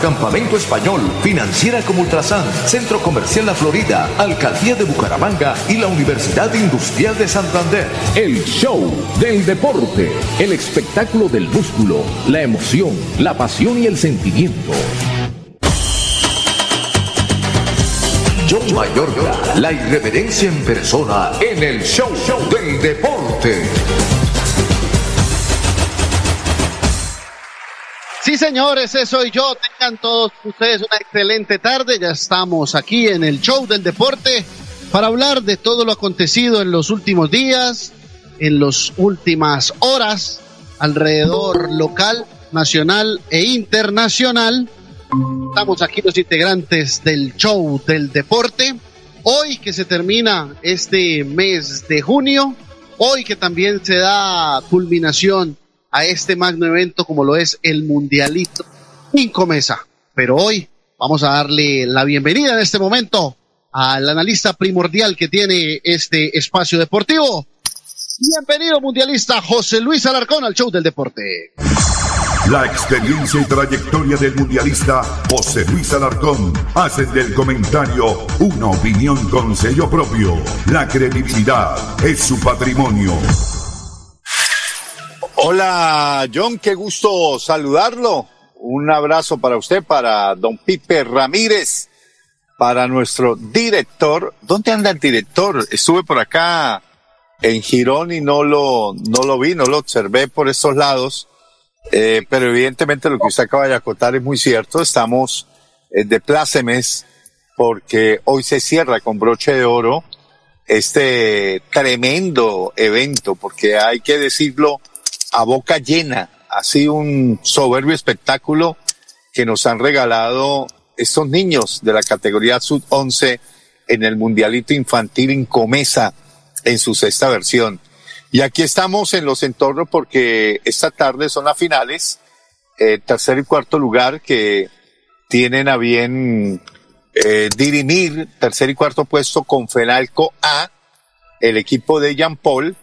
Campamento Español, Financiera como Ultrasan, Centro Comercial La Florida, Alcaldía de Bucaramanga y la Universidad Industrial de Santander. El show del deporte, el espectáculo del músculo, la emoción, la pasión y el sentimiento. John Mayorga, la irreverencia en persona en el show, del deporte. Sí, señores, ese soy yo. Tengan todos ustedes una excelente tarde. Ya estamos aquí en el show del deporte para hablar de todo lo acontecido en los últimos días, en las últimas horas, alrededor local, nacional e internacional Estamos aquí los integrantes del show del deporte. Hoy que se termina este mes de junio, hoy que también se da culminación a este magno evento como lo es el Mundialito Incomesa. Pero hoy vamos a darle la bienvenida en este momento al analista primordial que tiene este espacio deportivo. Bienvenido mundialista José Luis Alarcón al show del deporte. La experiencia y trayectoria del mundialista José Luis Alarcón hacen del comentario una opinión con sello propio. La credibilidad es su patrimonio. Hola John, qué gusto saludarlo. Un abrazo para usted, para don Pipe Ramírez, para nuestro director. ¿Dónde anda el director? Estuve por acá en Girón y no lo, no lo vi, no lo observé por estos lados eh, pero evidentemente lo que usted acaba de acotar es muy cierto. Estamos eh, de plácemes porque hoy se cierra con broche de oro este tremendo evento, porque hay que decirlo a boca llena. Ha sido un soberbio espectáculo que nos han regalado estos niños de la categoría sub 11 en el Mundialito Infantil en Comesa en su sexta versión. Y aquí estamos en los entornos porque esta tarde son las finales, eh, tercer y cuarto lugar que tienen a bien eh, dirimir tercer y cuarto puesto con Fenalco A, el equipo de Jean Paul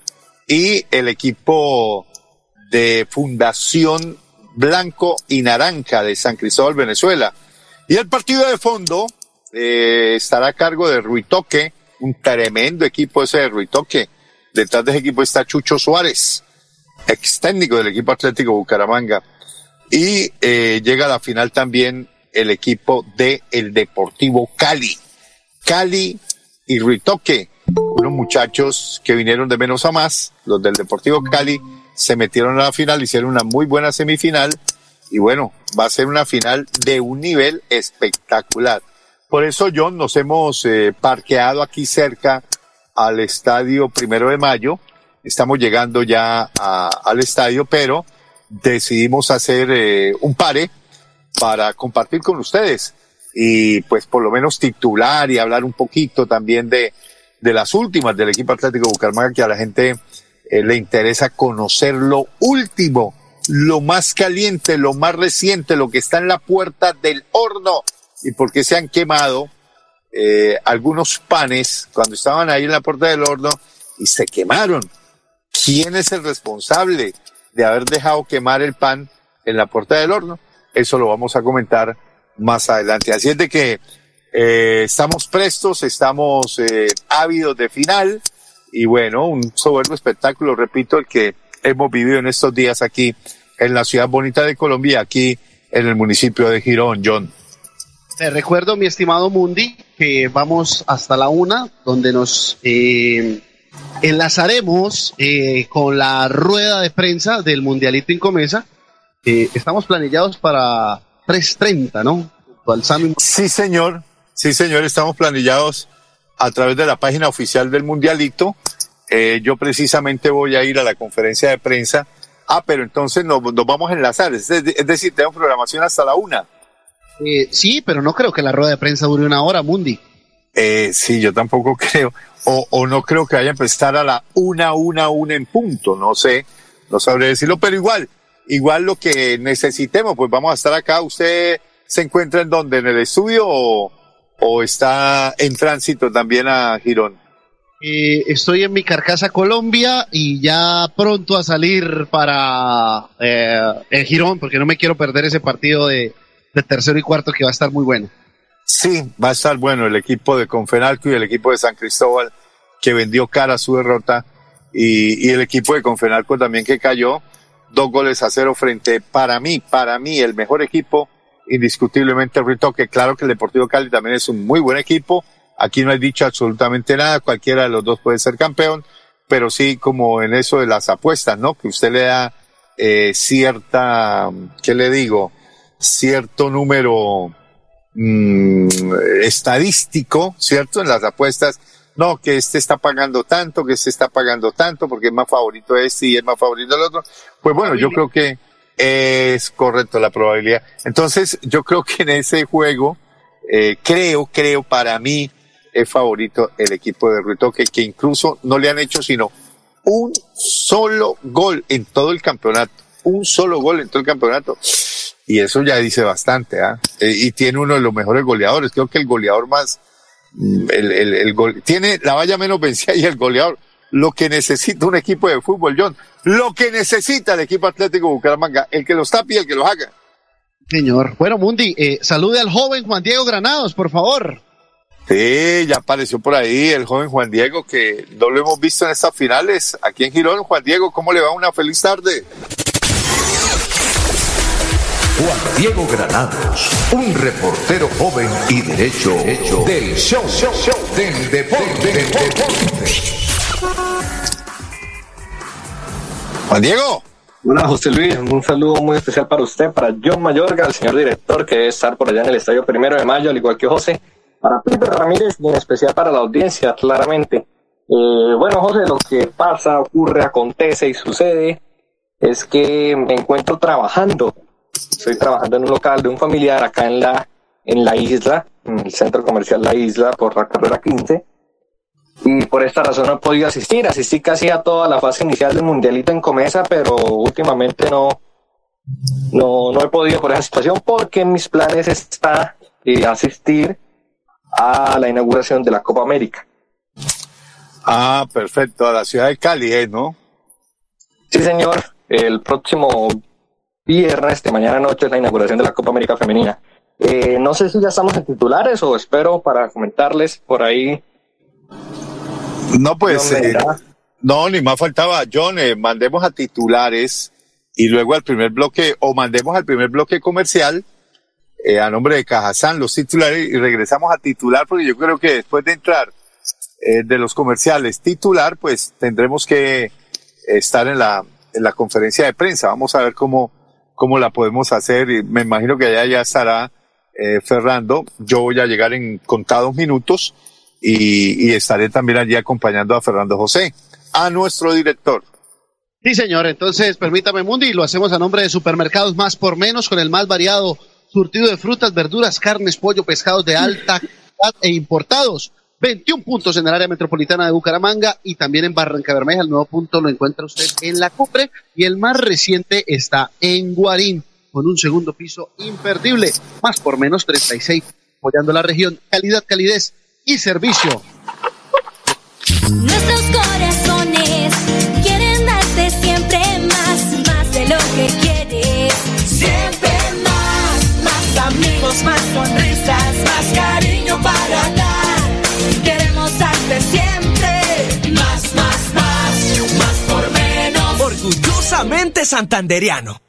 y el equipo de Fundación Blanco y Naranja de San Cristóbal, Venezuela. Y el partido de fondo eh, estará a cargo de Ruitoque, un tremendo equipo ese de Ruitoque Detrás de ese equipo está Chucho Suárez, ex técnico del equipo Atlético Bucaramanga. Y eh, llega a la final también el equipo de el Deportivo Cali. Cali y Ritoque, unos muchachos que vinieron de menos a más, los del Deportivo Cali, se metieron a la final, hicieron una muy buena semifinal y bueno, va a ser una final de un nivel espectacular. Por eso, John, nos hemos eh, parqueado aquí cerca al estadio primero de mayo. Estamos llegando ya al estadio, pero decidimos hacer eh, un pare para compartir con ustedes y pues por lo menos titular y hablar un poquito también de, de las últimas del equipo Atlético Bucaramanga que a la gente eh, le interesa conocer lo último, lo más caliente, lo más reciente, lo que está en la puerta del horno y por qué se han quemado eh, algunos panes cuando estaban ahí en la puerta del horno y se quemaron. ¿Quién es el responsable de haber dejado quemar el pan en la puerta del horno? Eso lo vamos a comentar más adelante. Así es de que eh, estamos prestos, estamos ávidos de final y bueno, un soberbio espectáculo, repito, el que hemos vivido en estos días aquí en la ciudad bonita de Colombia, aquí en el municipio de Girón, John. Te recuerdo, mi estimado Mundi, que vamos hasta la una, donde nos eh, enlazaremos eh, con la rueda de prensa del Mundialito Incomesa. Eh, estamos planillados para 3.30, ¿no? Sí, señor. Sí, señor, estamos planillados a través de la página oficial del Mundialito. Eh, yo precisamente voy a ir a la conferencia de prensa. Ah, pero entonces nos, vamos a enlazar. Es, decir, tenemos programación hasta la una. Eh, sí, pero no creo que la rueda de prensa dure una hora, Mundi. Eh, sí, yo tampoco creo. O, o no creo que vayan a prestar a la una, una, una en punto. No sé, no sabré decirlo, pero igual, igual lo que necesitemos, pues vamos a estar acá. Usted se encuentra en donde, en el estudio o, o está en tránsito también a Girón. Eh, estoy en mi carcasa Colombia y ya pronto a salir para eh, Girón porque no me quiero perder ese partido de, tercero y cuarto que va a estar muy bueno. Sí, va a estar bueno el equipo de Confenalco y el equipo de San Cristóbal que vendió cara a su derrota y, y el equipo de Confenalco también que cayó dos goles a cero frente para mí, para mí el mejor equipo indiscutiblemente el que Claro que el Deportivo Cali también es un muy buen equipo. Aquí no hay dicho absolutamente nada. Cualquiera de los dos puede ser campeón. Pero sí, como en eso de las apuestas, ¿no? Que usted le da eh, cierta, ¿qué le digo? Cierto número mm, estadístico, ¿cierto? En las apuestas. No, que este está pagando tanto, que este está pagando tanto, porque es más favorito este y es más favorito el otro. Pues bueno, yo creo que es correcto la probabilidad. Entonces, yo creo que en ese juego, eh, creo, creo para mí, es favorito el equipo de Ruitoque, que incluso no le han hecho sino un solo gol en todo el campeonato. Un solo gol en todo el campeonato. Y eso ya dice bastante, ¿ah? Eh, y tiene uno de los mejores goleadores. Creo que el goleador más, mm, el, el, el gol, tiene la valla menos vencida y el goleador lo que necesita un equipo de fútbol, John, lo que necesita el equipo Atlético Bucaramanga, el que los tape y el que los haga. Señor. Bueno, Mundi, eh, salude al joven Juan Diego Granados, por favor. Sí, ya apareció por ahí el joven Juan Diego, que no lo hemos visto en estas finales aquí en Girón. Juan Diego, ¿cómo le va? Una feliz tarde. Juan Diego Granados, un reportero joven y derecho, hecho del show, show, show del deporte. Del deporte. Juan Diego. Hola José Luis, un saludo muy especial para usted, para John Mayorga, el señor director que debe estar por allá en el estadio primero de mayo, al igual que José, para Peter Ramírez y en especial para la audiencia, claramente. Eh, bueno, José, lo que pasa, ocurre, acontece y sucede es que me encuentro trabajando. Estoy trabajando en un local de un familiar acá en la, en la isla, en el centro comercial La Isla, por la carrera 15 y por esta razón no he podido asistir. Asistí casi a toda la fase inicial del Mundialito en Comesa, pero últimamente no, no, no he podido por esa situación porque en mis planes está eh, asistir a la inauguración de la Copa América. Ah, perfecto, a la ciudad de Cali, ¿eh? ¿no? Sí, señor. El próximo viernes de mañana noche es la inauguración de la Copa América Femenina. Eh, no sé si ya estamos en titulares o espero para comentarles por ahí no, pues, eh, no, ni más faltaba, John, eh, mandemos a titulares y luego al primer bloque, o mandemos al primer bloque comercial eh, a nombre de Cajazán los titulares y regresamos a titular, porque yo creo que después de entrar de los comerciales titular, pues tendremos que estar en la, en la conferencia de prensa. Vamos a ver cómo, cómo la podemos hacer y me imagino que allá ya estará Fernando. Yo voy a llegar en contados minutos y, estaré también allí acompañando a Fernando José, a nuestro director. Sí, señor. Entonces, permítame, Mundi, lo hacemos a nombre de Supermercados Más por Menos, con el más variado surtido de frutas, verduras, carnes, pollo, pescados de alta calidad e importados. 21 puntos en el área metropolitana de Bucaramanga y también en Barranca Bermeja. El nuevo punto lo encuentra usted en la Cupre y el más reciente está en Guarín, con un segundo piso imperdible. Más por menos 36, apoyando la región. Calidad, calidez y servicio. Nuestros corazones quieren darte siempre más, más de lo que quieres. Siempre más, más amigos, más sonrisas, más cariño para dar. Queremos darte siempre más, más, más, más por menos. Orgullosamente santanderiano.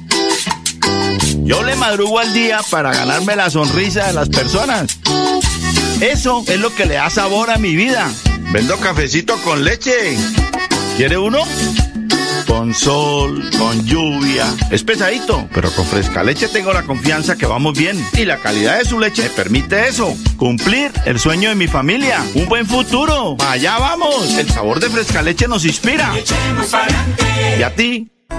Yo le madrugo al día para ganarme la sonrisa de las personas. Eso es lo que le da sabor a mi vida. Vendo cafecito con leche. ¿Quiere uno? Con sol, con lluvia. Es pesadito, pero con fresca leche tengo la confianza que vamos bien. Y la calidad de su leche me permite eso. Cumplir el sueño de mi familia. Un buen futuro. Allá vamos. El sabor de fresca leche nos inspira. ¿Y a ti?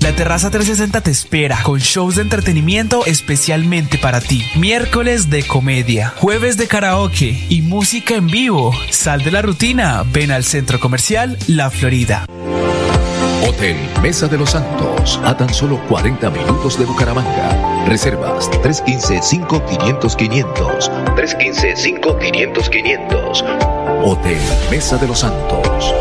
La Terraza 360 te espera con shows de entretenimiento especialmente para ti. Miércoles de comedia, jueves de karaoke y música en vivo. Sal de la rutina, ven al Centro Comercial La Florida. Hotel Mesa de los Santos, a tan solo 40 minutos de Bucaramanga. Reservas 315-5500-500. 315-5500-500. Hotel Mesa de los Santos.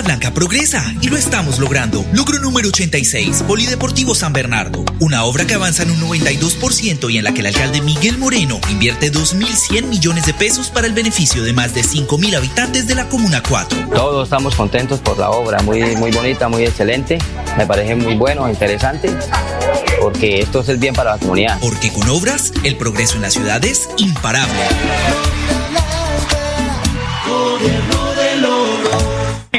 Florida Blanca progresa y lo estamos logrando. Logro número 86, Polideportivo San Bernardo. Una obra que avanza en un 92% y en la que el alcalde Miguel Moreno invierte 2.100 millones de pesos para el beneficio de más de 5.000 habitantes de la Comuna 4. Todos estamos contentos por la obra, muy, muy bonita, muy excelente. Me parece muy bueno, interesante, porque esto es el bien para la comunidad. Porque con obras, el progreso en la ciudad es imparable.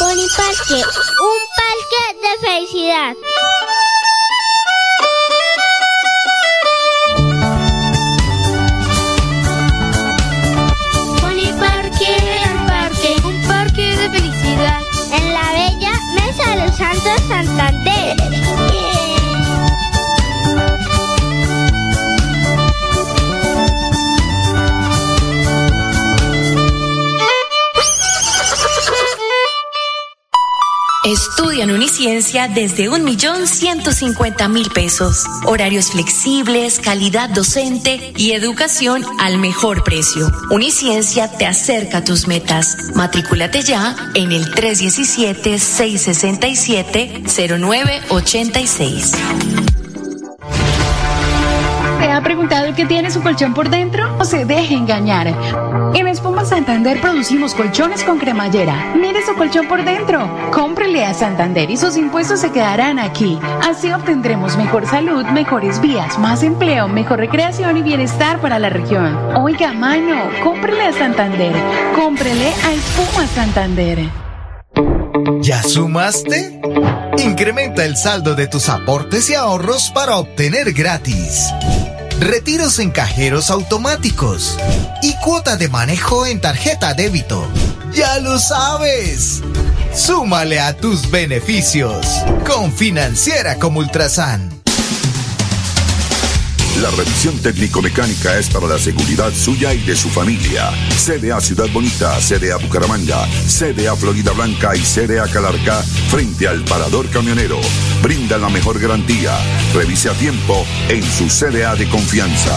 Pony Parque, un parque de felicidad. Pony Parque, un parque, un parque de felicidad. En la bella Mesa de los Santos Santander. Estudia en Uniciencia desde un millón ciento cincuenta mil pesos. Horarios flexibles, calidad docente y educación al mejor precio. Uniciencia te acerca a tus metas. Matrículate ya en el 317-667-0986. ¿Se ha preguntado qué tiene su colchón por dentro? No se deje engañar. En Espuma Santander producimos colchones con cremallera. Mire su colchón por dentro. Cómprele a Santander y sus impuestos se quedarán aquí. Así obtendremos mejor salud, mejores vías, más empleo, mejor recreación y bienestar para la región. Oiga, mano, cómprele a Santander. Cómprele a Espuma Santander. ¿Ya sumaste? Incrementa el saldo de tus aportes y ahorros para obtener gratis. Retiros en cajeros automáticos y cuota de manejo en tarjeta débito. ¡Ya lo sabes! Súmale a tus beneficios con Financiera como Ultrasan. La revisión técnico-mecánica es para la seguridad suya y de su familia. CDA Ciudad Bonita, CDA Bucaramanga, CDA Florida Blanca y CDA Calarca frente al parador camionero. Brinda la mejor garantía. Revise a tiempo en su CDA de confianza.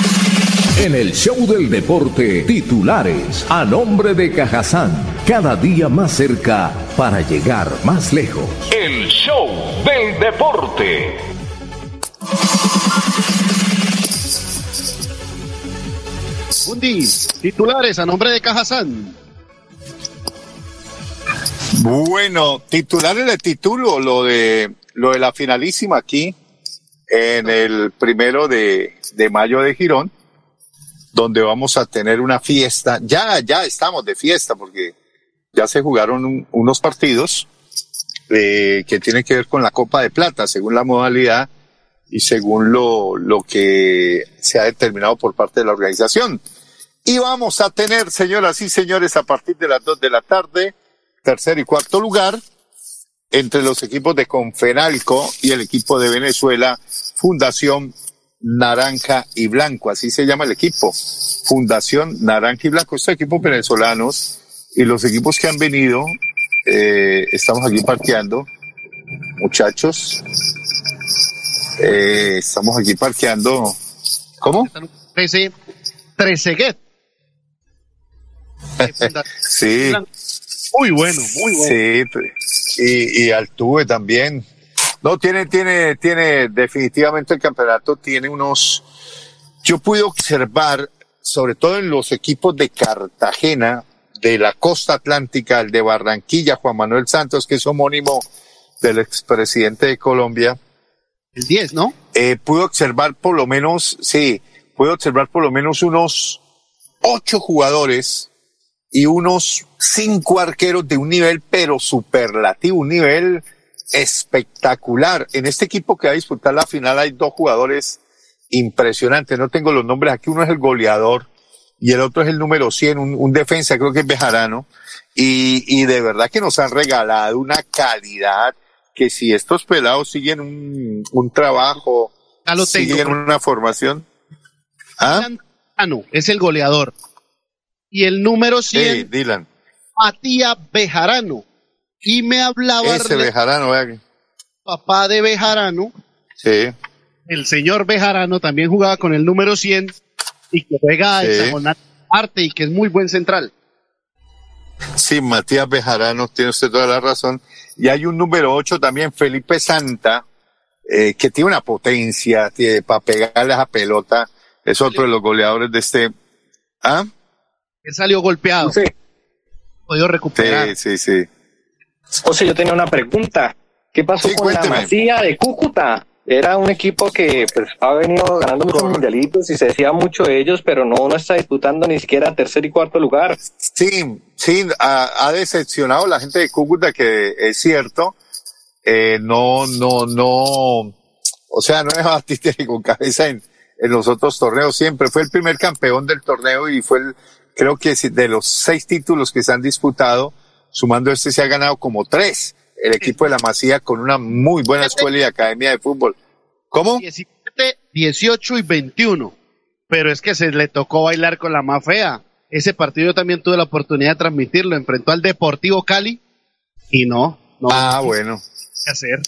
En el show del deporte, titulares a nombre de Cajazán, cada día más cerca para llegar más lejos. El show del deporte. Bundi, titulares a nombre de Cajazán. Bueno, titulares de título, lo de lo de la finalísima aquí en el primero de, de mayo de Girón, donde vamos a tener una fiesta. Ya, ya estamos de fiesta porque ya se jugaron un- unos partidos eh, que tienen que ver con la Copa de Plata, según la modalidad y según lo, lo que se ha determinado por parte de la organización. Y vamos a tener, señoras y señores, a partir de las dos de la tarde, tercer y cuarto lugar, entre los equipos de Confenalco y el equipo de Venezuela, Fundación Naranja y Blanco, así se llama el equipo, Fundación Naranja y Blanco, estos equipos venezolanos y los equipos que han venido, eh, estamos aquí parqueando, muchachos, eh, estamos aquí parqueando, ¿cómo? 13, Trezeguet. sí. Muy bueno, muy bueno. Sí, y, y Altuve también. No, tiene, tiene, tiene, definitivamente el campeonato tiene unos, yo pude observar, sobre todo en los equipos de Cartagena, de la costa atlántica, el de Barranquilla, Juan Manuel Santos, que es homónimo del expresidente de Colombia. El 10, ¿no? Eh, pude observar por lo menos, sí, pude observar por lo menos unos ocho jugadores y unos cinco arqueros de un nivel, pero superlativo, un nivel espectacular. En este equipo que va a disputar la final hay dos jugadores impresionantes. No tengo los nombres aquí. Uno es el goleador y el otro es el número 100, un, un defensa, creo que es Bejarano. Y, y de verdad que nos han regalado una calidad que si estos pelados siguen un, un trabajo, lo tengo. siguen una formación. ¿Ah? No, es el goleador. Y el número 100, Sí, Dylan. Matías Bejarano. Y me hablaba Ese Bejarano, vea papá de Bejarano, Sí. el señor Bejarano también jugaba con el número 100 y que juega Sí. hexagonal arte y que es muy buen central. Sí, Matías Bejarano, tiene usted toda la razón. Y hay un número 8 también, Felipe Santa, eh, que tiene una potencia para pegarle a pelota. Es otro de los goleadores de este. ¿Ah? Él salió golpeado. Sí. Podido recuperar. Sí, sí, sí. José, yo tenía una pregunta. ¿Qué pasó Sí, con cuénteme. la Masía de Cúcuta? Era un equipo que pues, ha venido ganando muchos mundialitos y se decía mucho de ellos, pero no, no está disputando ni siquiera tercer y cuarto lugar. Sí, sí, ha, ha decepcionado la gente de Cúcuta, que es cierto. Eh, no, no, no. O sea, no es batiste ni con cabeza en, en los otros torneos. Siempre fue el primer campeón del torneo y fue el, creo que de los seis títulos que se han disputado, sumando este se ha ganado como tres. El equipo de la Masía con una muy buena escuela y academia de fútbol. ¿Cómo? 17, 18 y 21. Pero es que se le tocó bailar con la más fea. Ese partido yo también tuve la oportunidad de transmitirlo. Enfrentó al Deportivo Cali y no, no. Ah, bueno. ¿Qué hacer?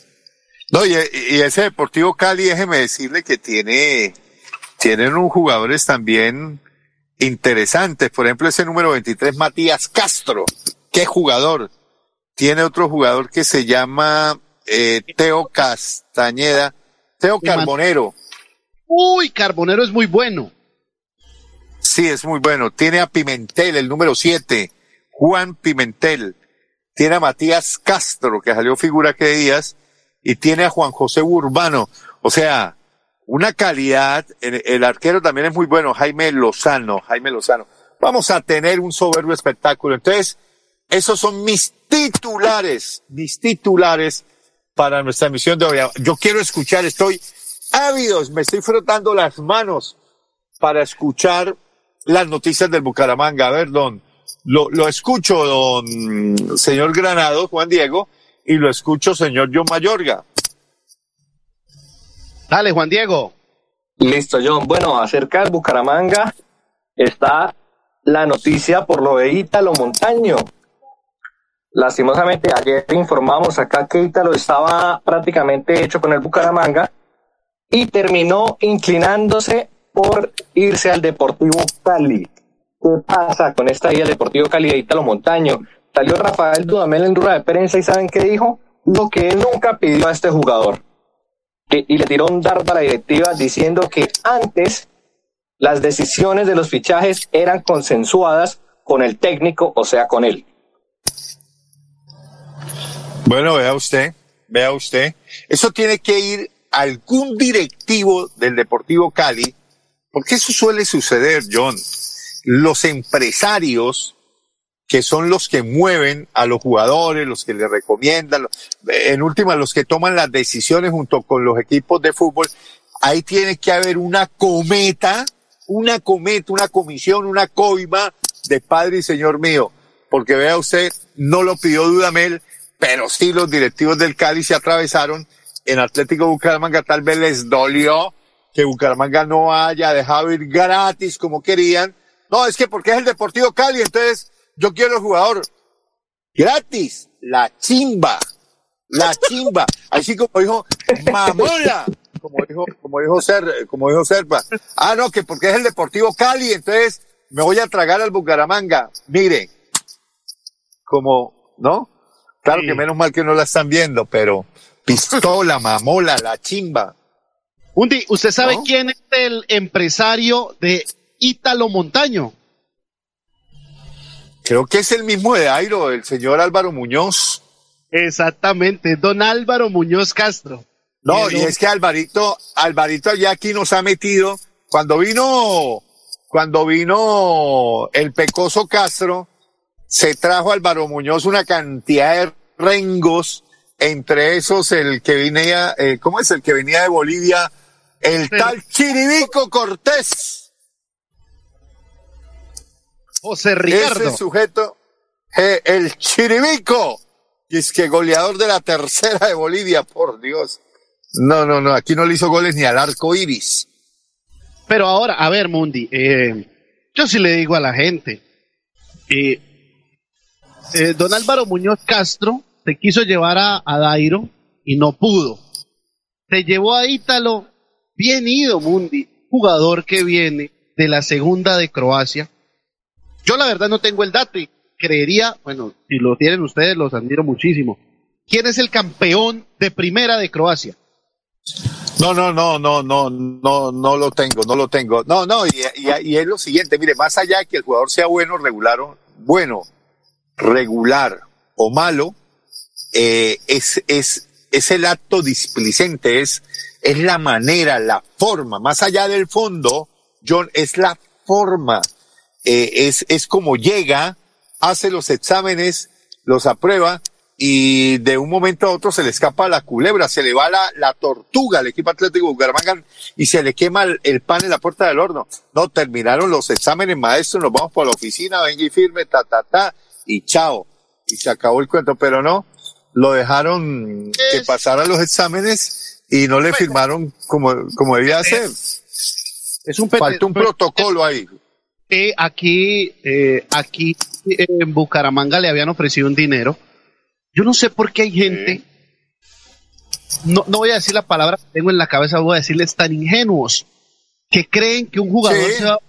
No, y, y ese Deportivo Cali, déjeme decirle que tiene, tienen unos jugadores también interesantes. Por ejemplo, ese número 23, Matías Castro. Qué jugador. Tiene otro jugador que se llama eh, Teo Castañeda. Teo Carbonero. Uy, Carbonero es muy bueno. Sí, es muy bueno. Tiene a Pimentel, el número 7. Juan Pimentel. Tiene a Matías Castro, que salió figura que días. Y tiene a Juan José Urbano. O sea, una calidad. El, el arquero también es muy bueno. Jaime Lozano. Jaime Lozano. Vamos a tener un soberbio espectáculo. Entonces, esos son mis titulares. Mis titulares para nuestra emisión de hoy. Yo quiero escuchar, estoy ávidos, me estoy frotando las manos para escuchar las noticias del Bucaramanga. A ver, don, lo, lo escucho, don señor Granado, Juan Diego, y lo escucho, señor John Mayorga. Dale, Juan Diego. Listo, John. Bueno, acerca del Bucaramanga está la noticia por lo de Ítalo Montaño. Lastimosamente, ayer informamos acá que Ítalo estaba prácticamente hecho con el Bucaramanga y terminó inclinándose por irse al Deportivo Cali. ¿Qué pasa con esta del Deportivo Cali de Ítalo Montaño? Salió Rafael Dudamel en rueda de prensa y ¿saben qué dijo? Lo que él nunca pidió a este jugador. Y le tiró un dardo a la directiva diciendo que antes las decisiones de los fichajes eran consensuadas con el técnico, o sea, con él. Bueno, vea usted, vea usted. Eso tiene que ir a algún directivo del Deportivo Cali, porque eso suele suceder, John. Los empresarios, que son los que mueven a los jugadores, los que le recomiendan, en última, los que toman las decisiones junto con los equipos de fútbol, ahí tiene que haber una cometa, una cometa, una comisión, una coima de Padre y Señor mío. Porque vea usted, no lo pidió Dudamel, pero sí los directivos del Cali se atravesaron. En Atlético Bucaramanga tal vez les dolió que Bucaramanga no haya dejado ir gratis como querían. No, es que porque es el Deportivo Cali, entonces yo quiero el jugador gratis, la chimba, la chimba, así como dijo Mamola, como dijo, como dijo Ser, como dijo Serpa. Ah, no, que porque es el Deportivo Cali, entonces me voy a tragar al Bucaramanga. Mire, como, ¿no? Claro que menos mal que no la están viendo, pero pistola, mamola, la chimba. Undi, ¿usted sabe quién es el empresario de Ítalo Montaño? Creo que es el mismo de Airo, el señor Álvaro Muñoz. Exactamente, don Álvaro Muñoz Castro. No, y es que Alvarito, Alvarito ya aquí nos ha metido, cuando vino, cuando vino el Pecoso Castro, se trajo Álvaro Muñoz una cantidad de rengos, entre esos el que venía, eh, ¿cómo es el que venía de Bolivia? El tal Chiribico Cortés. José Ricardo. Ese sujeto, eh, el Chiribico, es que goleador de la tercera de Bolivia, por Dios. No, no, no, aquí no le hizo goles ni al arco iris. Pero ahora, a ver, Mundi, eh, yo sí le digo a la gente, eh, eh, don Álvaro Muñoz Castro se quiso llevar a, a Dairo y no pudo. Se llevó a Ítalo, bien ido, Mundi, jugador que viene de la segunda de Croacia. Yo la verdad no tengo el dato y creería, bueno, si lo tienen ustedes, los admiro muchísimo. ¿Quién es el campeón de primera de Croacia? No, no, no, no, no, no, no lo tengo, no lo tengo. No, no, y, y, es lo siguiente, mire, más allá de que el jugador sea bueno, regular, bueno, regular o malo, eh, es, es, es el acto displicente, es, es la manera, la forma, más allá del fondo, John, es la forma, eh, es, es como llega, hace los exámenes, los aprueba y de un momento a otro se le escapa la culebra, se le va la, la tortuga al equipo Atlético Bucaramanga y se le quema el, pan en la puerta del horno. No, terminaron los exámenes, maestro, nos vamos por la oficina, venga y firme, ta, ta, ta, y chao. Y se acabó el cuento, pero no, lo dejaron que pasara los exámenes y no le firmaron como, como debía ser. Es un Falta un protocolo ahí. que aquí, eh, aquí eh, en Bucaramanga le habían ofrecido un dinero. Yo no sé por qué hay gente, no, no voy a decir la palabra que tengo en la cabeza, voy a decirles tan ingenuos, que creen que un jugador Sí. se va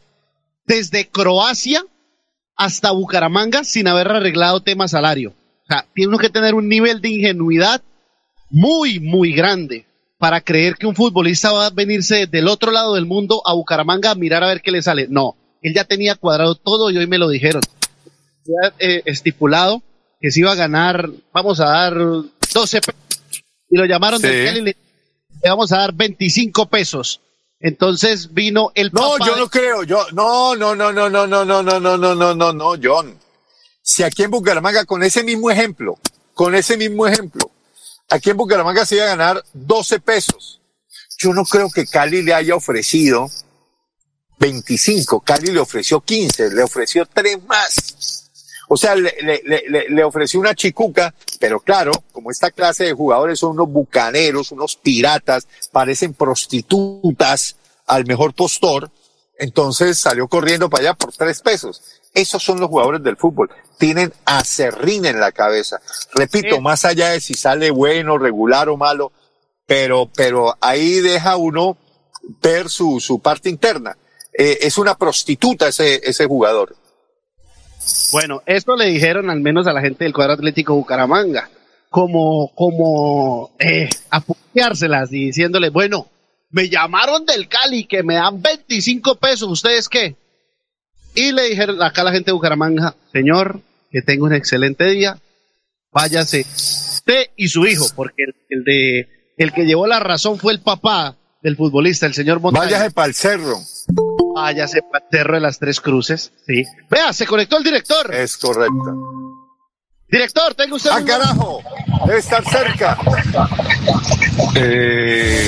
desde Croacia hasta Bucaramanga sin haber arreglado tema salario. O sea, tiene uno que tener un nivel de ingenuidad muy, muy grande para creer que un futbolista va a venirse del otro lado del mundo a Bucaramanga a mirar a ver qué le sale. No, él ya tenía cuadrado todo y hoy me lo dijeron. Ya, eh, estipulado que se iba a ganar, vamos a dar 12 pesos. Y lo llamaron Sí. Cali y le, le vamos a dar 25 pesos. Entonces vino el No, papá yo de- no creo. Yo, no, no, no, no, no, no, no, no, no, no, no, no, no, John. Si aquí en Bucaramanga, con ese mismo ejemplo, con ese mismo ejemplo, aquí en Bucaramanga se iba a ganar 12 pesos. Yo no creo que Cali le haya ofrecido 25. Cali le ofreció 15, le ofreció tres más. O sea, le, le, le- ofreció una chicuca, pero claro, como esta clase de jugadores son unos bucaneros, unos piratas, parecen prostitutas al mejor postor, entonces salió corriendo para allá por tres pesos. Esos son los jugadores del fútbol. Tienen acerrín en la cabeza. Repito, más allá de si sale bueno, regular o malo, pero, pero ahí deja uno ver su, su parte interna. Eh, es una prostituta ese, ese jugador. Bueno, esto le dijeron al menos a la gente del cuadro atlético Bucaramanga, como, como eh, apuñárselas y diciéndole, bueno, me llamaron del Cali que me dan 25 pesos, ¿ustedes qué? Y le dijeron acá a la gente de Bucaramanga, señor, que tenga un excelente día, váyase usted y su hijo, porque el, de el que llevó la razón fue el papá del futbolista, el señor Montaña. Váyase para el cerro. Váyase para el cerro de las tres cruces, sí. Vea, se conectó el director. Es correcto. Director, tenga usted. ¡Ah, un- carajo! Debe estar cerca.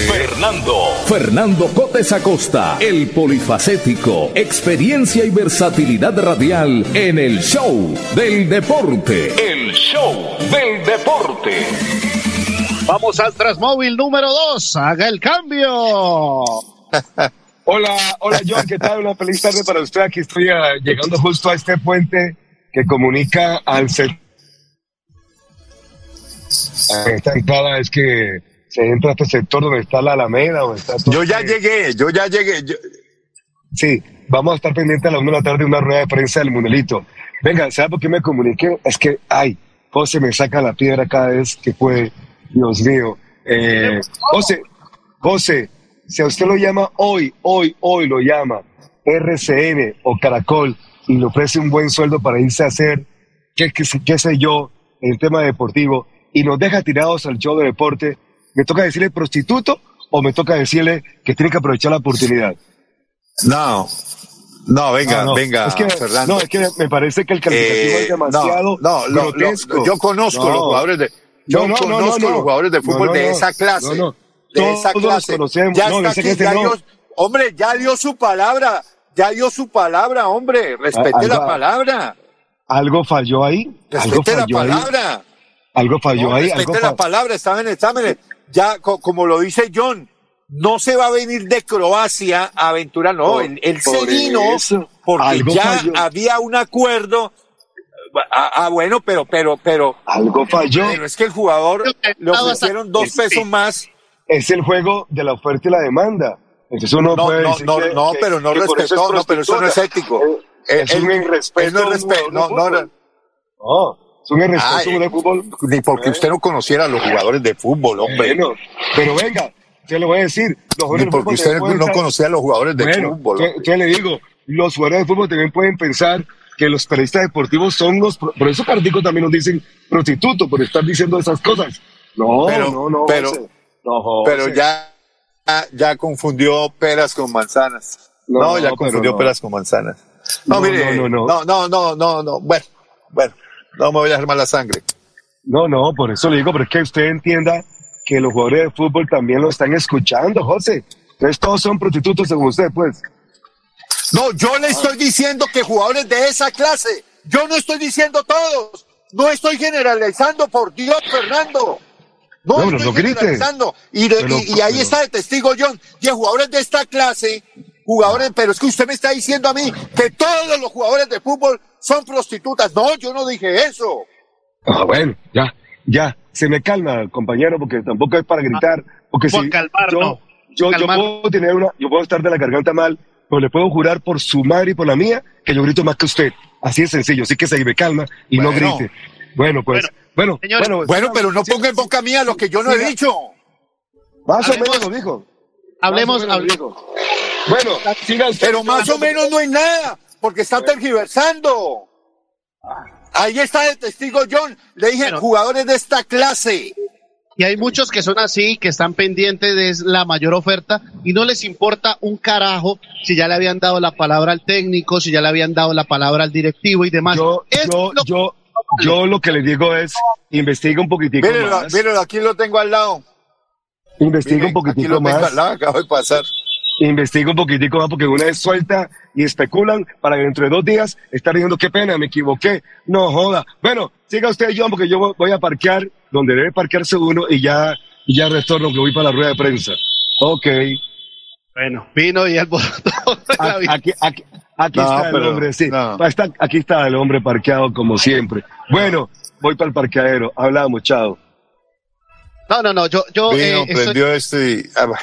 Fernando. Fernando Cotes Acosta, el polifacético, experiencia y versatilidad radial en el show del deporte. El show del deporte. Vamos al Transmóvil número 2. Haga el cambio. Hola, hola John, ¿qué tal? Una feliz tarde para usted. Aquí estoy ah, llegando justo a este puente que comunica al centro. Esta entrada es que se entra a este sector donde está la Alameda, donde está todo Yo ya este- llegué, yo ya llegué. yo- Sí, vamos a estar pendientes a las 1 de la tarde de una rueda de prensa del Munelito. Venga, ¿sabe por qué me comuniqué? Es que, ay, José me saca la piedra cada vez que puede. Dios mío. Eh, José, José, si a usted lo llama hoy, hoy, hoy lo llama RCN o Caracol y le ofrece un buen sueldo para irse a hacer, qué, qué, sé- qué sé yo, en el tema deportivo, y nos deja tirados al show de deporte, ¿me toca decirle prostituto o me toca decirle que tiene que aprovechar la oportunidad? No, no, venga, Ah, no. venga, Es que, Fernando. No, es que me parece que el calificativo Eh, es demasiado no, no, lo- lo- grotesco. yo conozco No. los jugadores de, yo No, no, no, conozco no, no. los jugadores de fútbol de esa clase. De Todos esa los clase. conocemos. Ya No, está aquí, que ya no. dio, hombre, ya dio su palabra, ya dio su palabra, hombre, respete algo- la palabra, Algo falló ahí. Algo respete la ahí. palabra. Algo falló No, ahí. respete Algo la fa- palabra, estaban en exámenes. Ya, co- como lo dice John, no se va a venir de Croacia a aventurar, no, Por- él, él se por vino eso. porque Algo ya falló. había un acuerdo. Ah, ah, bueno, pero, pero, pero. Algo falló. Pero es que el jugador le ofrecieron dos Este, pesos más. Es el juego de la oferta y la demanda. Entonces uno No, puede no, decir no, que- no, que- pero no respetó, no, pero eso no es ético. Eh, Es un irrespeto. no no, no, fútbol. No, es un irrespeto Ay, de fútbol. Ni porque usted no conociera a los jugadores de fútbol, hombre. Bueno, pero venga, yo le voy a decir. Los jugadores Ni de porque fútbol usted no conocía a los jugadores de Bueno, fútbol. yo, le digo, los jugadores de fútbol también pueden pensar que los periodistas deportivos son los... Por eso Cartico también nos dicen prostituto, por estar diciendo esas cosas. No, Pero- no, no. pero-. No. Pero ya, ya- confundió peras con manzanas. No, No, ya confundió no. peras con manzanas. No, No, mire, no, no, no, no, no, no, no, bueno, bueno, no me voy a dejar mal la sangre. No, no, por eso le digo, pero es que usted entienda que los jugadores de fútbol también lo están escuchando, José. Entonces todos son prostitutos según usted, pues. No, yo le estoy diciendo que jugadores de esa clase, yo no estoy diciendo todos, no estoy generalizando, por Dios, Fernando. No, No, pero estoy generalizando. Y, de- Pero- y- y ahí pero- está de testigo John, que jugadores de esta clase, jugadores, pero es que usted me está diciendo a mí que todos los jugadores de fútbol son prostitutas. No, yo no dije eso. Ah, bueno, ya, ya, se me calma, compañero, porque tampoco es para gritar, porque por si calmar, yo, no. yo, puedo tener una, yo puedo estar de la garganta mal, pero le puedo jurar por su madre y por la mía que yo grito más que usted. Así es sencillo, así que se me calma y no grite. Bueno, pues, bueno, señores, bueno, Bueno, pero no ponga en boca mía lo que yo no he dicho. más o menos lo dijo. Hablemos, menos hablemos. dijo. Bueno. Pero más o menos no hay nada, porque está tergiversando. Ahí está de testigo John. Le dije, Bueno. jugadores de esta clase. Y hay muchos que son así, que están pendientes de la mayor oferta y no les importa un carajo si ya le habían dado la palabra al técnico, si ya le habían dado la palabra al directivo y demás. Yo, Es yo, lo- yo, yo lo que le digo es, investiga un poquitico más. mírelo, aquí lo tengo al lado. Investiga Miren, un aquí poquitico lo tengo más. al lado, acabo de pasar. investiga un poquitico más porque una vez suelta y especulan para que dentro de dos días estar diciendo qué pena, me equivoqué. No joda. Bueno, siga usted, John, porque yo voy a parquear donde debe parquearse uno y ya, y ya retorno que voy para la rueda de prensa. Ok. Bueno, vino y vida. Aquí, aquí, aquí No, está el hombre, sí. no. Está- aquí está el hombre parqueado como siempre. Bueno, voy para el parqueadero. Hablamos, chao. No, no, no, yo, yo Vino, eh, estoy, esto y... ah, bah.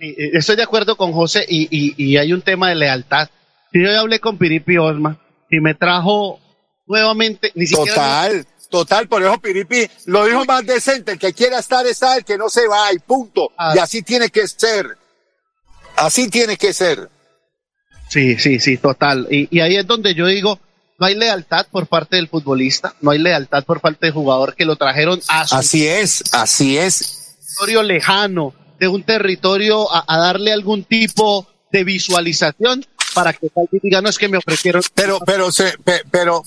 eh, estoy de acuerdo con José y, y, y hay un tema de lealtad. Si yo ya hablé con Piripi Osma y me trajo nuevamente, ni siquiera... Total, total, por eso Piripi lo dijo más decente, el que quiera estar está, el que no se va y punto. Ah. Y así tiene que ser. Así tiene que ser. Sí, sí, sí, total. Y, y ahí es donde yo digo, no hay lealtad por parte del futbolista, no hay lealtad por parte del jugador que lo trajeron a su Así es, así es. territorio lejano, de un territorio a, a darle algún tipo de visualización para que tal diga, no es que me ofrecieron. Pero, pero, se, pe- pero,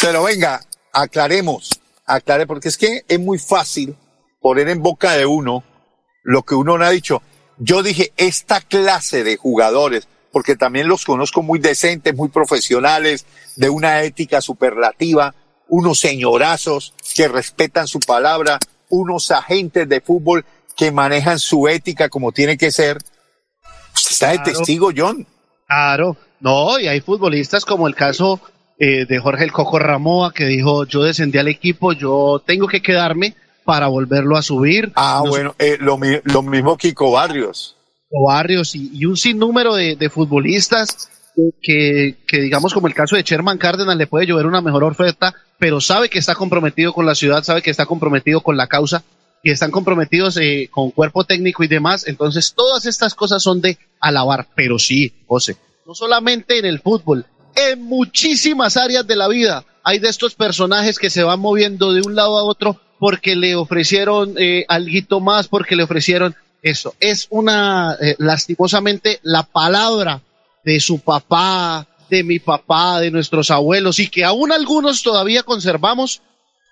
pero venga, aclaremos, aclare, porque es que es muy fácil poner en boca de uno lo que uno no ha dicho. Yo dije, esta clase de jugadores, porque también los conozco muy decentes, muy profesionales, de una ética superlativa, unos señorazos que respetan su palabra, unos agentes de fútbol que manejan su ética como tiene que ser. Usted está de testigo, John. Claro, no, y hay futbolistas como el caso eh, de Jorge el Coco Ramoa que dijo, yo descendí al equipo, yo tengo que quedarme para volverlo a subir. Ah, bueno, eh, lo, lo mismo Kiko Barrios. Barrios y, un sinnúmero de, de futbolistas que, que, digamos, como el caso de Sherman Cárdenas, le puede llover una mejor oferta, pero sabe que está comprometido con la ciudad, sabe que está comprometido con la causa y están comprometidos eh, con cuerpo técnico y demás. Entonces, todas estas cosas son de alabar, pero sí, José, no solamente en el fútbol, en muchísimas áreas de la vida hay de estos personajes que se van moviendo de un lado a otro porque le ofrecieron eh, alguito más, porque le ofrecieron eso. Es una, eh, lastimosamente, la palabra de su papá, de mi papá, de nuestros abuelos, y que aún algunos todavía conservamos,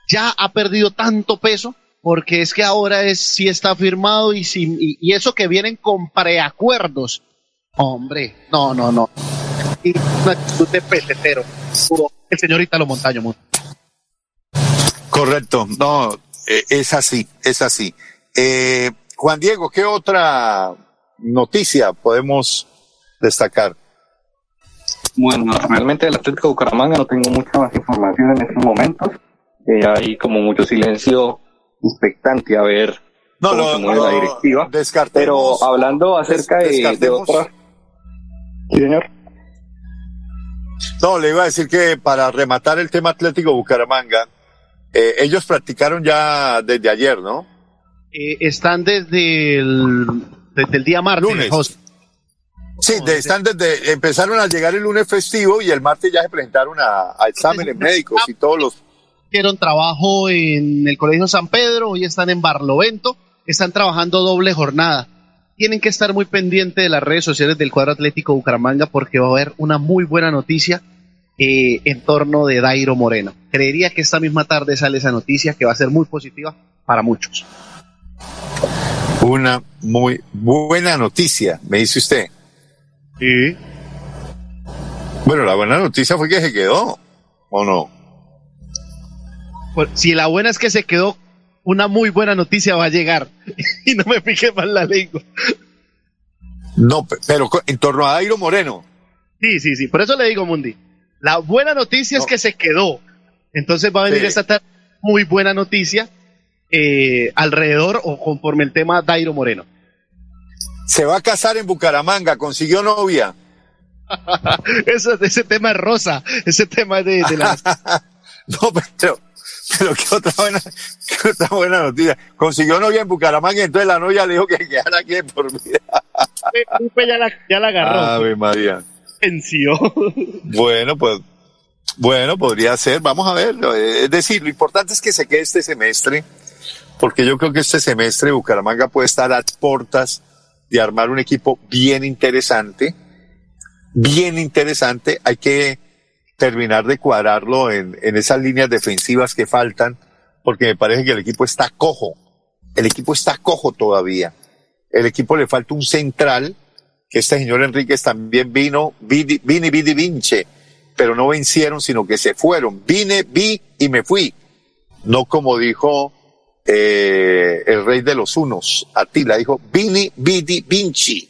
ya ha perdido tanto peso, porque es que ahora es si está firmado y, si, y, eso que vienen con preacuerdos. Hombre, no, no, no. Y una actitud de pesetero. El señorita Lo Montaño. Mon. Correcto, no, eh, es así, es así. Eh, Juan Diego, ¿qué otra noticia podemos destacar? Bueno, realmente del Atlético de Bucaramanga no tengo mucha más información en estos momentos. Eh, hay como mucho silencio expectante a ver No, cómo no, se mueve no, la directiva. descartemos- Pero hablando acerca de, de otra... Sí, señor. No, le iba a decir que para rematar el tema Atlético Bucaramanga, eh, ellos practicaron ya desde ayer, ¿no? Eh, están desde el, desde el día martes. Lunes. José. Sí, de- están desde, empezaron a llegar el lunes festivo y el martes ya se presentaron a, a exámenes médicos y todos los... Hicieron trabajo en el Colegio San Pedro, hoy están en Barlovento, están trabajando doble jornada. Tienen que estar muy pendientes de las redes sociales del cuadro Atlético Bucaramanga porque va a haber una muy buena noticia eh, en torno de Dairo Moreno. Creería que esta misma tarde sale esa noticia que va a ser muy positiva para muchos. Una muy buena noticia, me dice usted. Sí. Bueno, la buena noticia fue que se quedó, ¿o no? Pues, si la buena es que se quedó, una muy buena noticia va a llegar. y no me pique mal la lengua. No, pe- pero en torno a Dairo Moreno. Sí, sí, sí. Por eso le digo, Mundi. La buena noticia es que se quedó. Entonces va a venir Sí. esta tarde muy buena noticia eh, alrededor o conforme el tema Dairo Moreno. Se va a casar en Bucaramanga, consiguió novia. Eso, ese tema es rosa. Ese tema es de, de la... No, pero, pero qué otra buena, qué otra buena noticia. Consiguió novia en Bucaramanga y entonces la novia le dijo que quedara aquí por vida. Lupe ya la, ya la agarró. Ave María. Bueno, pues, bueno, podría ser. Vamos a ver. Es decir, lo importante es que se quede este semestre, porque yo creo que este semestre Bucaramanga puede estar a puertas de armar un equipo bien interesante, bien interesante. Hay que terminar de cuadrarlo en, en esas líneas defensivas que faltan, porque me parece que el equipo está cojo. El equipo está cojo todavía. El equipo le falta un central, que este señor Enríquez también vino, vini, vini, vinche, pero no vencieron, sino que se fueron. Vine, vi y me fui. No como dijo eh, el rey de los unos, Atila, dijo vini, vidi, vinci.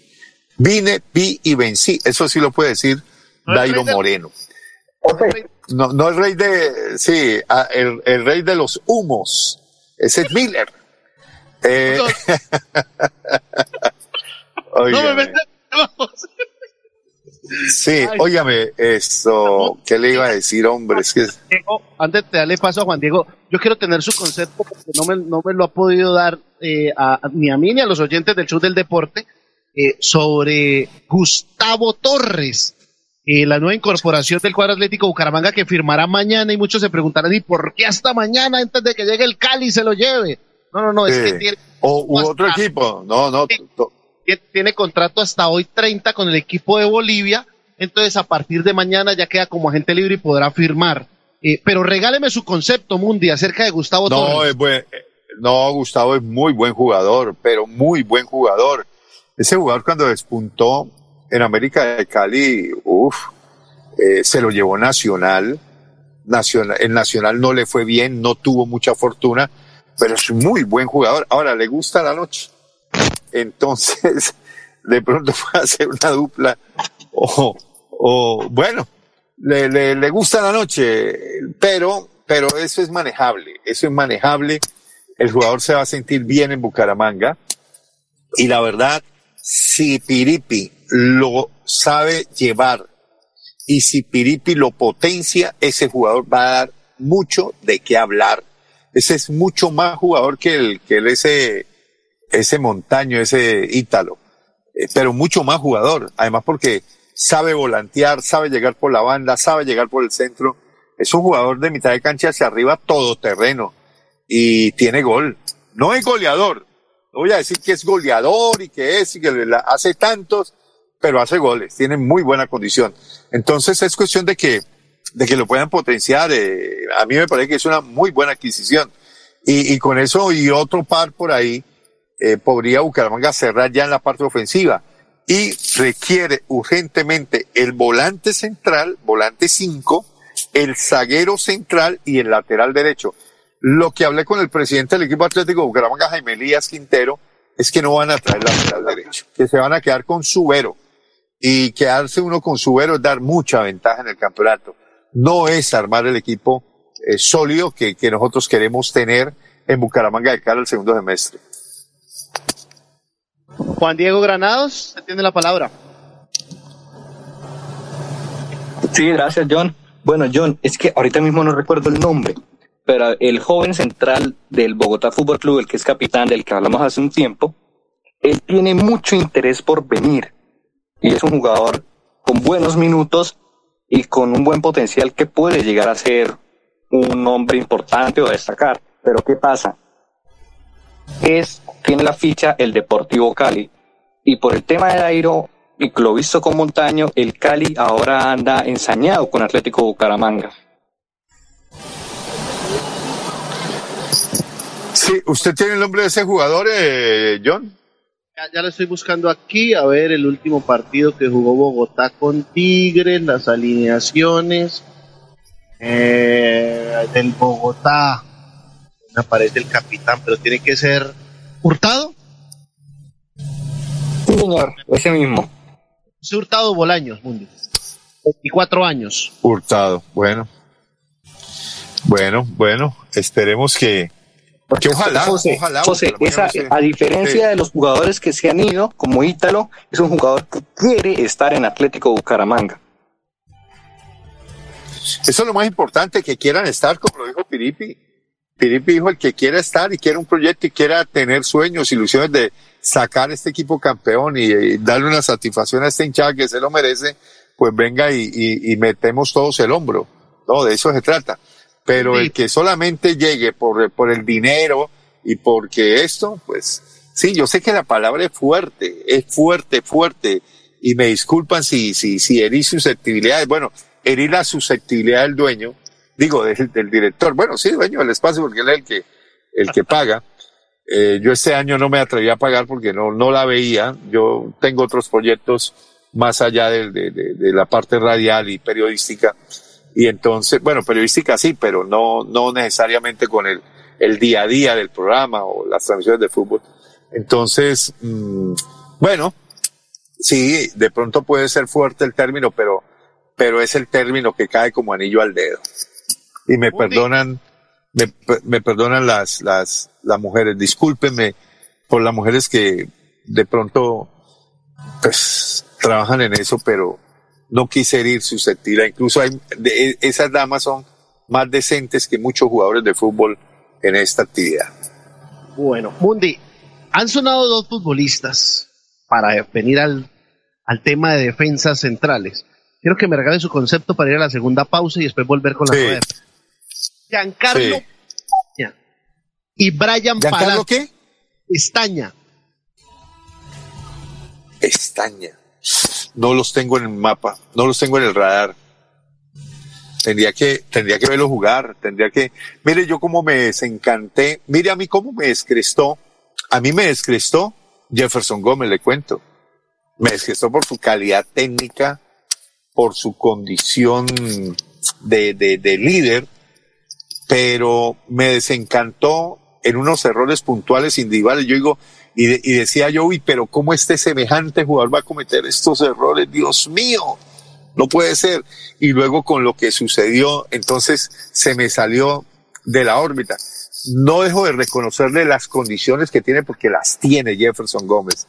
Vine, vi y vencí. Eso sí lo puede decir No Dairo de- Moreno. No, no el rey de, sí, el, el rey de los humos. Ese es Miller. Eh, No me metas- vamos. Sí, Ay. óigame, esto, ¿qué le iba a decir, hombre? Es que Diego, antes de darle paso a Juan Diego, yo quiero tener su concepto porque no me, no me lo ha podido dar eh, a- ni a mí ni a los oyentes del show del deporte eh, sobre Gustavo Torres, eh, la nueva incorporación del cuadro atlético Bucaramanga que firmará mañana y muchos se preguntarán, ¿y por qué hasta mañana antes de que llegue el Cali se lo lleve? No, no, no, es que tiene, o u otro equipo, no, no, tiene- contrato hasta hoy 30 con el equipo de Bolivia, entonces a partir de mañana ya queda como agente libre y podrá firmar. Eh, pero regáleme su concepto, Mundi, acerca de Gustavo no, Torres. es buen, no, Gustavo es muy buen jugador, pero muy buen jugador. Ese jugador cuando despuntó en América de Cali, uff, se lo llevó Nacional. Nacional. El Nacional no le fue bien, no tuvo mucha fortuna, pero es un muy buen jugador. Ahora, le gusta la noche. Entonces, de pronto puede hacer una dupla. O, o bueno, le, le, le gusta la noche, pero, pero eso es manejable. Eso es manejable. El jugador se va a sentir bien en Bucaramanga. Y la verdad, si Piripi lo sabe llevar y si Piripi lo potencia, ese jugador va a dar mucho de qué hablar. Ese es mucho más jugador que el, que el ese, ese montaño, ese ítalo. Eh, pero mucho más jugador. Además porque sabe volantear, sabe llegar por la banda, sabe llegar por el centro. Es un jugador de mitad de cancha hacia arriba, todoterreno. Y tiene gol. No es goleador. No voy a decir que es goleador y que es y que la- hace tantos, pero hace goles. Tiene muy buena condición. Entonces es cuestión de que, de que lo puedan potenciar. eh, a mí me parece que es una muy buena adquisición. Y, y con eso y otro par por ahí, eh, podría Bucaramanga cerrar ya en la parte ofensiva. Y requiere urgentemente el volante central, volante 5, el zaguero central y el lateral derecho. Lo que hablé con el presidente del equipo atlético Bucaramanga, Jaime Elías Quintero, es que no van a traer lateral derecho, que se van a quedar con Subero. Y quedarse uno con Subero es dar mucha ventaja en el campeonato. No es armar el equipo eh, sólido que, que nosotros queremos tener en Bucaramanga de cara al segundo semestre. Juan Diego Granados, se tiene la palabra. Sí, gracias, John. Bueno, John, es que ahorita mismo no recuerdo el nombre, pero el joven central del Bogotá Fútbol Club, el que es capitán del que hablamos hace un tiempo, él tiene mucho interés por venir y es un jugador con buenos minutos y con un buen potencial que puede llegar a ser un hombre importante o destacar. Pero ¿qué pasa? Es, tiene la ficha el Deportivo Cali y por el tema de Dairo y que lo visto con Montaño, el Cali ahora anda ensañado con Atlético Bucaramanga. Sí, ¿usted tiene el nombre de ese jugador, eh, John? Ya, ya lo estoy buscando aquí, a ver el último partido que jugó Bogotá con Tigres, las alineaciones eh, del Bogotá. Aparece el capitán, pero tiene que ser Hurtado. Sí, señor, ese mismo. Hurtado Bolaños, Mundi. 24 años. Hurtado, bueno. Bueno, bueno, esperemos que, que ojalá, José, ojalá. José, esa- no a diferencia Sí. de los jugadores que se han ido, como Ítalo, es un jugador que quiere estar en Atlético Bucaramanga. Eso es lo más importante, que quieran estar, como lo dijo Piripi. Piripi dijo el que quiera estar y quiera un proyecto y quiera tener sueños, ilusiones de sacar este equipo campeón y, y darle una satisfacción a este hinchada que se lo merece, pues venga y, y- y metemos todos el hombro. No, de eso se trata. Pero el que solamente llegue por, por el dinero y porque esto, pues sí, yo sé que la palabra es fuerte, es fuerte, fuerte. Y me disculpan si, si, si herí susceptibilidades. Bueno, herí la susceptibilidad del dueño, digo, del, director. Bueno, sí, dueño del espacio porque él es el que, el que paga. Eh, yo este año no me atreví a pagar porque no, no la veía. Yo tengo otros proyectos más allá de, de- la parte radial y periodística. Y entonces, bueno, periodística sí, pero no, no necesariamente con el, el día a día del programa o las transmisiones de fútbol. Entonces, mm, bueno, sí, de pronto puede ser fuerte el término, pero, pero es el término que cae como anillo al dedo. Y me perdonan me, me perdonan las, las, las mujeres, discúlpenme por las mujeres que de pronto pues trabajan en eso, pero no quise herir susceptible. Incluso hay, de, esas damas son más decentes que muchos jugadores de fútbol en esta actividad. Bueno, Mundi, han sonado dos futbolistas para venir al, al tema de defensas centrales. Quiero que me regale su concepto para ir a la segunda pausa y después volver con la Sí. Giancarlo Sí. Y Brian ¿Giancarlo Palacio. qué? Pestaña. Pestaña. No los tengo en el mapa, no los tengo en el radar. Tendría que, tendría que verlo jugar, tendría que, mire yo cómo me desencanté, mire a mí cómo me descrestó, a mí me descrestó Jefferson Gómez, le cuento. Me descrestó por su calidad técnica, por su condición de, de, de líder, pero me desencantó en unos errores puntuales individuales. Yo digo, y, de- y decía yo, uy, pero ¿cómo este semejante jugador va a cometer estos errores? Dios mío, no puede ser. Y luego con lo que sucedió, entonces se me salió de la órbita. No dejo de reconocerle las condiciones que tiene porque las tiene Jefferson Gómez,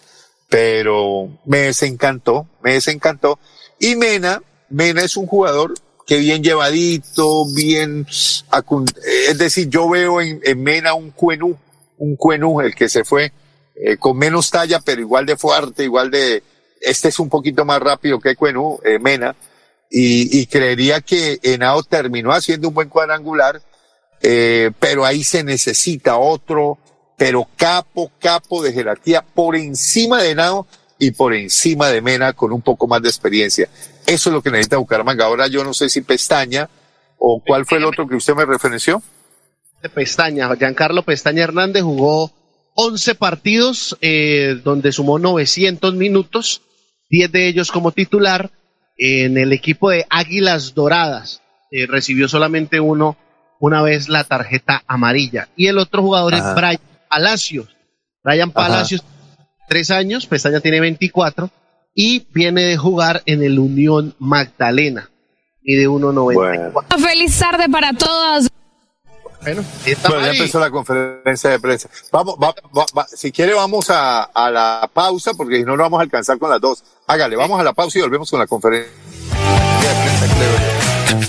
pero me desencantó, me desencantó. Y Mena, Mena es un jugador que bien llevadito, bien, acun- es decir, yo veo en, en Mena un cuenú, un cuenú, el que se fue eh, con menos talla, pero igual de fuerte, igual de, este es un poquito más rápido que Cuenú, eh, Mena, y, y creería que Henao terminó haciendo un buen cuadrangular, eh, pero ahí se necesita otro, pero capo, capo de jerarquía por encima de Henao y por encima de Mena con un poco más de experiencia. Eso es lo que necesita Bucaramanga. Ahora yo no sé si Pestaña o cuál fue el otro que usted me referenció. Pestaña. Giancarlo Pestaña Hernández jugó 11 partidos eh, donde sumó 900 minutos, 10 de ellos como titular en el equipo de Águilas Doradas. Eh, recibió solamente uno una vez la tarjeta amarilla. Y el otro jugador Ajá. es Brian Palacios. Brian Ajá. Tres años, Pestaña tiene 24 y viene de jugar en el Unión Magdalena y de 1.94. Feliz tarde para todas. Bueno, Bueno, ya empezó la conferencia de prensa. Vamos, va- va- va- si quiere vamos a, a la pausa porque si no, no vamos a alcanzar con las dos. Hágale, vamos a la pausa y volvemos con la conferencia de prensa.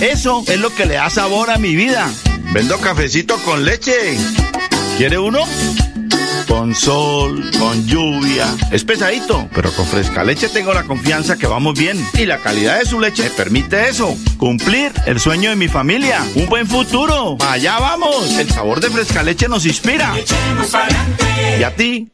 Eso es lo que le da sabor a mi vida. Vendo cafecito con leche. ¿Quiere uno? Con sol, con lluvia. Es pesadito, pero con fresca leche tengo la confianza que vamos bien. Y la calidad de su leche me permite eso. Cumplir el sueño de mi familia. Un buen futuro. Allá vamos. El sabor de fresca leche nos inspira. ¿Y a ti?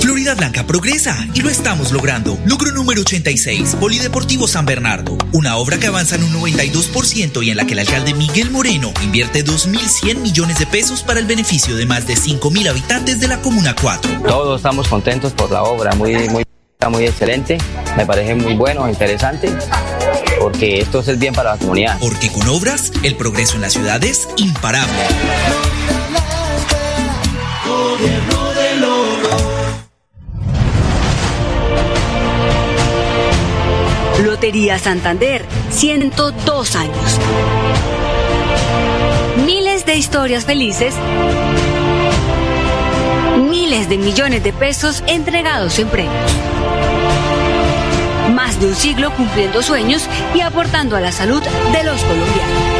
Florida Blanca progresa y lo estamos logrando. Logro número 86, Polideportivo San Bernardo. Una obra que avanza en un 92% y en la que el alcalde Miguel Moreno invierte 2.100 millones de pesos para el beneficio de más de 5.000 habitantes de la Comuna 4. Todos estamos contentos por la obra, muy, muy, muy excelente. Me parece muy bueno, interesante, porque esto es el bien para la comunidad. Porque con obras, el progreso en la ciudad es imparable. Lotería Santander, 102 años. Miles de historias felices. Miles de millones de pesos entregados en premios. Más de un siglo cumpliendo sueños y aportando a la salud de los colombianos.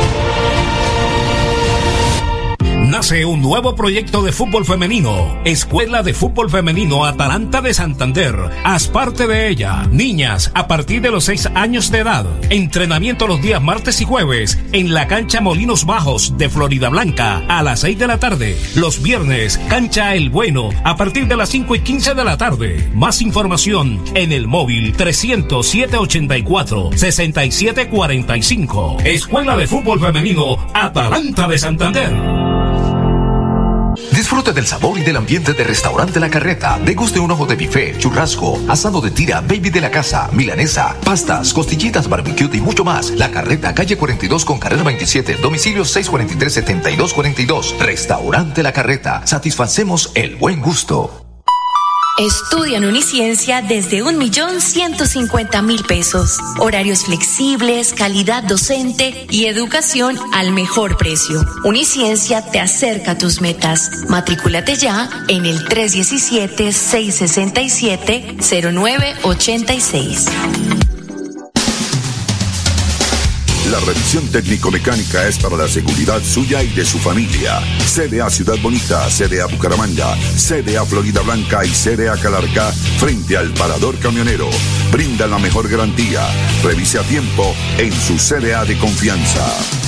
Nace un nuevo proyecto de fútbol femenino, Escuela de Fútbol Femenino Atalanta de Santander. Haz parte de ella, niñas a partir de los 6 años de edad. Entrenamiento los días martes y jueves en la cancha Molinos Bajos de Florida Blanca a las 6 de la tarde. Los viernes, cancha El Bueno a partir de las 5 y 15 de la tarde. Más información en el móvil 307 84 67 45. Escuela de Fútbol Femenino Atalanta de Santander. Disfrute del sabor y del ambiente de Restaurante La Carreta. Deguste un ojo de bife, churrasco, asado de tira, baby de la casa, milanesa, pastas, costillitas, barbecue y mucho más. La Carreta, calle 42 con carrera 27, domicilio 643-7242. Restaurante La Carreta. Satisfacemos el buen gusto. Estudia en Uniciencia desde un millón ciento cincuenta mil pesos. Horarios flexibles, calidad docente y educación al mejor precio. Uniciencia te acerca a tus metas. Matrículate ya en el 317-667-0986. La revisión técnico-mecánica es para la seguridad suya y de su familia. CDA Ciudad Bonita, CDA Bucaramanga, CDA Florida Blanca y CDA Calarca frente al parador camionero. Brinda la mejor garantía. Revise a tiempo en su CDA de confianza.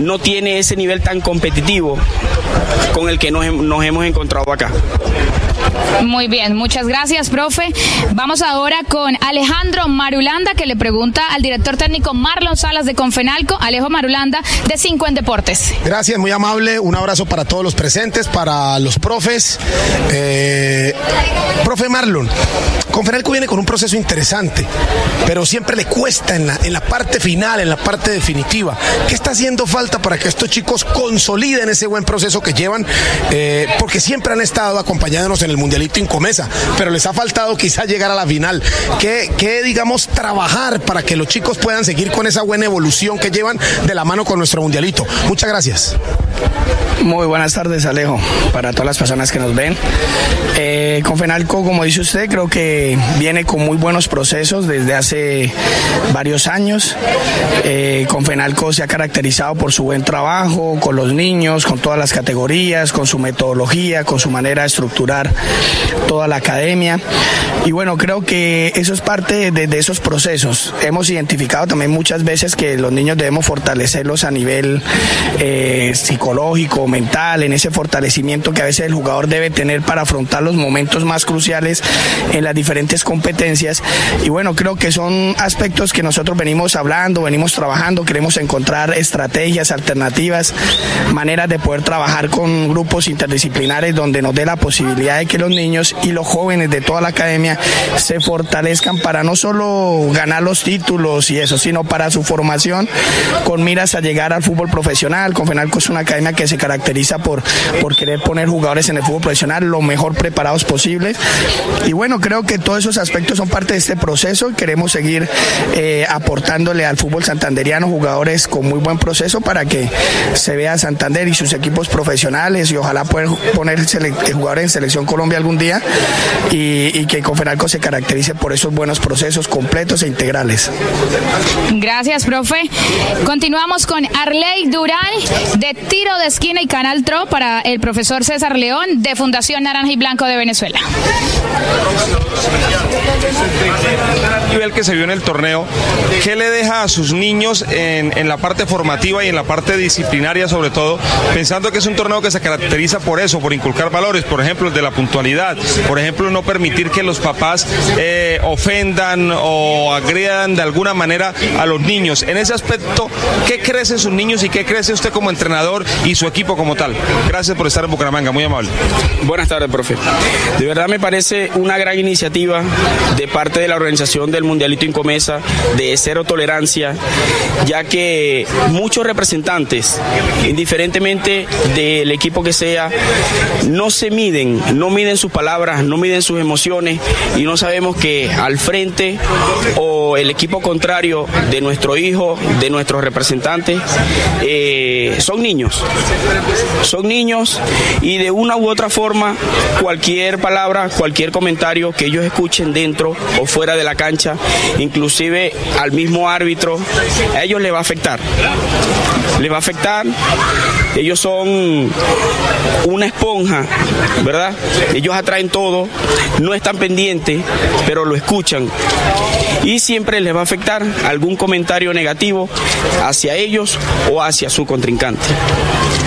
No tiene ese nivel tan competitivo con el que nos, nos hemos encontrado acá. Muy bien, muchas gracias, profe. Vamos ahora con Alejandro Marulanda, que le pregunta al director técnico Marlon Salas de Confenalco, Alejo Marulanda, de 5 en Deportes. Gracias, muy amable. Un abrazo para todos los presentes, para los profes. Eh, profe Marlon, Confenalco viene con un proceso interesante, pero siempre le cuesta en la, en la parte final, en la parte definitiva. ¿Qué está haciendo falta para que estos chicos consoliden ese buen proceso que llevan? Eh, porque siempre han estado acompañándonos en el Mundialito Incomesa, pero les ha faltado quizá llegar a la final. ¿Qué, qué, digamos, trabajar para que los chicos puedan seguir con esa buena evolución que llevan de la mano con nuestro Mundialito? Muchas gracias. Muy buenas tardes, Alejo, para todas las personas que nos ven. Eh, Confenalco, como dice usted, creo que viene con muy buenos procesos desde hace varios años. Eh, Confenalco se ha caracterizado por su buen trabajo con los niños, con todas las categorías, con su metodología, con su manera de estructurar toda la academia. Y bueno, creo que eso es parte de, esos procesos. Hemos identificado también muchas veces que los niños debemos fortalecerlos a nivel eh, psicológico, mental, en ese fortalecimiento que a veces el jugador debe tener para afrontar los momentos más cruciales en las diferentes competencias. Y bueno, creo que son aspectos que nosotros venimos hablando, venimos trabajando, queremos encontrar estrategias, alternativas, maneras de poder trabajar con grupos interdisciplinares donde nos dé la posibilidad de que los niños y los jóvenes de toda la academia se fortalezcan para no solo ganar los títulos y eso, sino para su formación con miras a llegar al fútbol profesional. Confenalco es una academia que se caracteriza por, por querer poner jugadores en el fútbol profesional lo mejor preparados posibles. Y bueno, creo que todos esos aspectos son parte de este proceso queremos seguir eh, aportándole al fútbol santanderiano jugadores con muy buen proceso para que se vea Santander y sus equipos profesionales y ojalá poder poner sele- jugadores en selección Colombia Colombia algún día y, y que Confenalco se caracterice por esos buenos procesos completos e integrales. Gracias, profe. Continuamos con Arley Durán de Tiro de Esquina y Canal Tro para el profesor César León de Fundación Naranja y Blanco de Venezuela. El nivel que se vio en el torneo, ¿qué le deja a sus niños en, en la parte formativa y en la parte disciplinaria sobre todo, pensando que es un torneo que se caracteriza por eso, por inculcar valores, por ejemplo, el de la puntualidad, por ejemplo, no permitir que los papás eh, ofendan o agredan de alguna manera a los niños. En ese aspecto, ¿qué crecen sus niños y qué crece usted como entrenador y su equipo como tal? Gracias por estar en Bucaramanga, muy amable. Buenas tardes, profe. De verdad me parece una gran iniciativa de parte de la organización del Mundialito Incomesa de cero tolerancia, ya que muchos representantes, indiferentemente del equipo que sea, no se miden, no miden sus palabras, no miden sus emociones y no sabemos que al frente o el equipo contrario de nuestro hijo, de nuestros representantes, eh, son niños. Son niños y de una u otra forma cualquier palabra, cualquier comentario que ellos escuchen dentro o fuera de la cancha, inclusive al mismo árbitro, a ellos les va a afectar. Les va a afectar. Ellos son una esponja, ¿verdad? Ellos atraen todo, no están pendientes, pero lo escuchan. Y siempre les va a afectar algún comentario negativo hacia ellos o hacia su contrincante.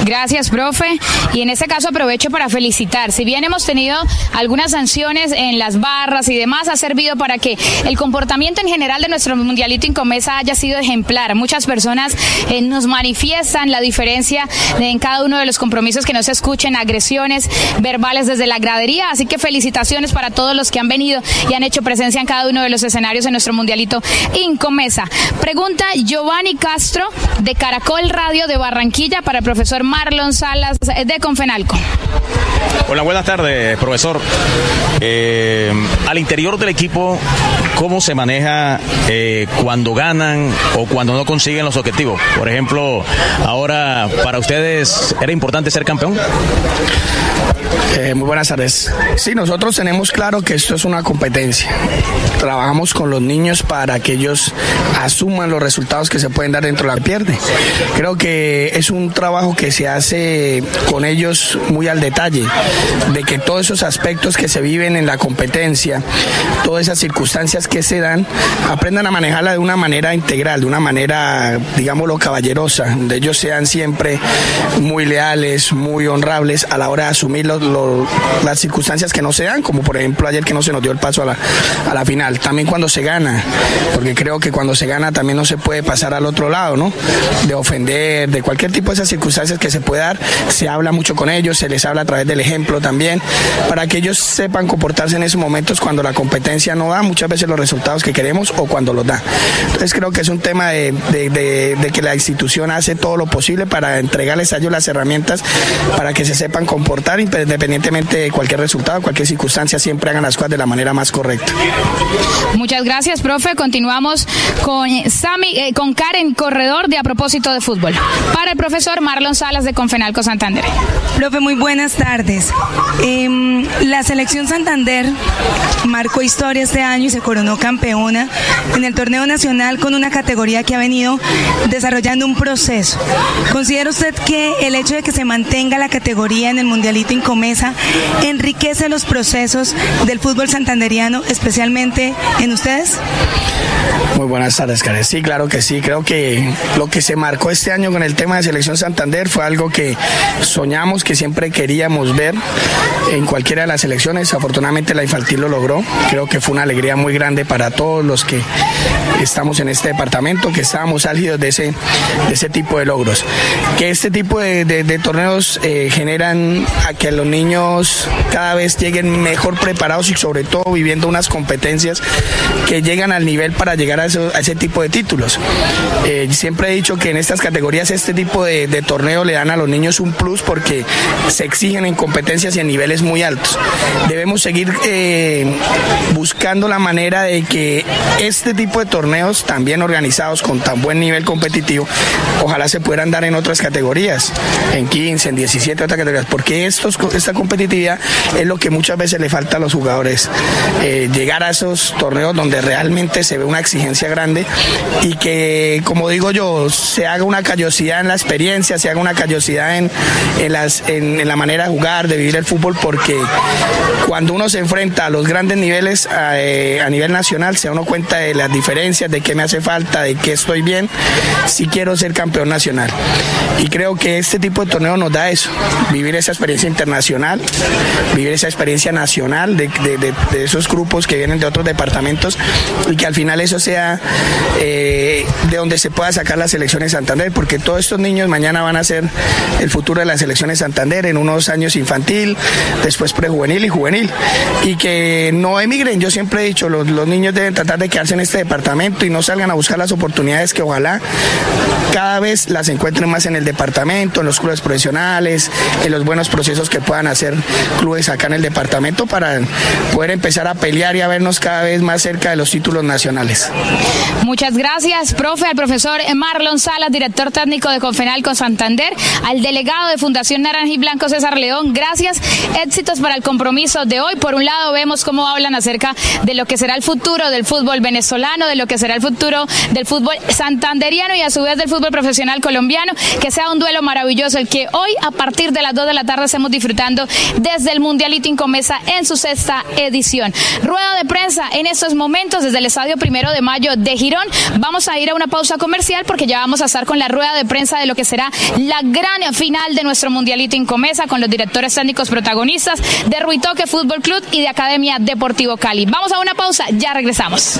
Gracias, profe. Y en este caso aprovecho para felicitar. Si bien hemos tenido algunas sanciones en las barras y demás, ha servido para que el comportamiento en general de nuestro mundialito Incomesa haya sido ejemplar. Muchas personas eh, nos manifiestan la diferencia en cada uno de los compromisos que no se escuchen agresiones verbales desde la gradería. Así que felicitaciones para todos los que han venido y han hecho presencia en cada uno de los escenarios en mundialito Incomesa. Pregunta Giovanni Castro de Caracol Radio de Barranquilla para el profesor Marlon Salas de Confenalco. Hola, buenas tardes, profesor. Eh, al interior del equipo, ¿cómo se maneja eh, cuando ganan o cuando no consiguen los objetivos? Por ejemplo, ahora para ustedes era importante ser campeón. Eh, muy buenas tardes. Sí, nosotros tenemos claro que esto es una competencia. Trabajamos con los niños para que ellos asuman los resultados que se pueden dar dentro de la pierde. Creo que es un trabajo que se hace con ellos muy al detalle, de que todos esos aspectos que se viven en la competencia, todas esas circunstancias que se dan, aprendan a manejarla de una manera integral, de una manera, digámoslo, caballerosa, donde ellos sean siempre muy leales, muy honrables a la hora de asumir los, las circunstancias que no se dan, como por ejemplo ayer que no se nos dio el paso a la, a la final. También cuando se gana, porque creo que cuando se gana también no se puede pasar al otro lado, ¿no? De ofender, de cualquier tipo de esas circunstancias que se puede dar, se habla mucho con ellos, se les habla a través del ejemplo también, para que ellos sepan comportarse en esos momentos cuando la competencia no da muchas veces los resultados que queremos o cuando los da. Entonces creo que es un tema de, de, de, de que la institución hace todo lo posible para entregarles a ellos las herramientas para que se sepan comportar independientemente de cualquier resultado, cualquier circunstancia, siempre hagan las cosas de la manera más correcta. Muchas gracias, profe. Continuamos con Sami, eh, con Karen Corredor de A propósito de fútbol. Para el profesor Marlon Salas de Confenalco Santander. Profe, muy buenas tardes. Eh, la selección Santander marcó historia este año y se coronó campeona en el torneo nacional con una categoría que ha venido desarrollando un proceso. ¿Considera usted que el hecho de que se mantenga la categoría en el Mundialito Incomesa enriquece los procesos del fútbol santanderiano, especialmente en ustedes? Muy buenas tardes, Karen. Sí, claro que sí. Creo que lo que se marcó este año con el tema de Selección Santander fue algo que soñamos, que siempre queríamos ver en cualquiera de las selecciones. Afortunadamente la infantil lo logró. Creo que fue una alegría muy grande para todos los que estamos en este departamento, que estábamos álgidos de ese, de ese tipo de logros. Que este tipo de torneos eh, generan a que los niños cada vez lleguen mejor preparados y sobre todo viviendo unas competencias que llegan al nivel para llegar a, ese tipo de títulos. Eh, siempre he dicho que en estas categorías este tipo de, de torneo le dan a los niños un plus porque se exigen en competencias y en niveles muy altos. Debemos seguir eh, buscando la manera de que este tipo de torneos, también organizados con tan buen nivel competitivo, ojalá se puedan dar en otras categorías, en 15, en 17 otras categorías, porque esta competitividad es lo que muchas veces le falta a los jugadores, eh, llegar a esos torneos donde realmente se ve una exigencia grande y que, como digo yo, se haga una callosidad en la experiencia, se haga una callosidad en, en, la manera de jugar, de vivir el fútbol, porque cuando uno se enfrenta a los grandes niveles a, eh, a nivel nacional, se da uno cuenta de las diferencias, de qué me hace falta, de qué estoy bien, si quiero ser campeón nacional. Y creo que este tipo de torneo nos da eso, vivir esa experiencia internacional, vivir esa experiencia nacional de, de, esos grupos que vienen de otros departamentos y que al final eso sea eh, de donde se pueda sacar la selección de Santander, porque todos estos niños mañana van a ser el futuro de la selección de Santander en unos años infantil, después prejuvenil y juvenil. Y que no emigren, yo siempre he dicho, los, los niños deben tratar de quedarse en este departamento y no salgan a buscar las oportunidades que ojalá cada vez las encuentren más en el departamento, en los clubes profesionales, en los buenos procesos que puedan hacer clubes acá en el departamento para poder empezar a pelear y a vernos cada vez más cerca de los títulos nacionales. Muchas gracias, profe, al profesor Marlon Salas, director técnico de Confenal con Santander, al delegado de Fundación Naranja y Blanco César León. Gracias, éxitos para el compromiso de hoy. Por un lado, vemos cómo hablan acerca de lo que será el futuro del fútbol venezolano, de lo que será el futuro del fútbol santanderiano y a su vez del fútbol profesional colombiano. Que sea un duelo maravilloso el que hoy, a partir de las 2 de la tarde, estemos disfrutando desde el Mundialito Incomesa en su sexta edición. Rueda de prensa en estos momentos desde el Estadio Primero de Mayo de Girón. Vamos a ir a una pausa comercial porque ya vamos a estar con la rueda de prensa de lo que será la gran final de nuestro Mundialito Incomesa con los directores técnicos protagonistas de Ruitoque Fútbol Club y de Academia Deportivo Cali. Vamos a una pausa, ya regresamos.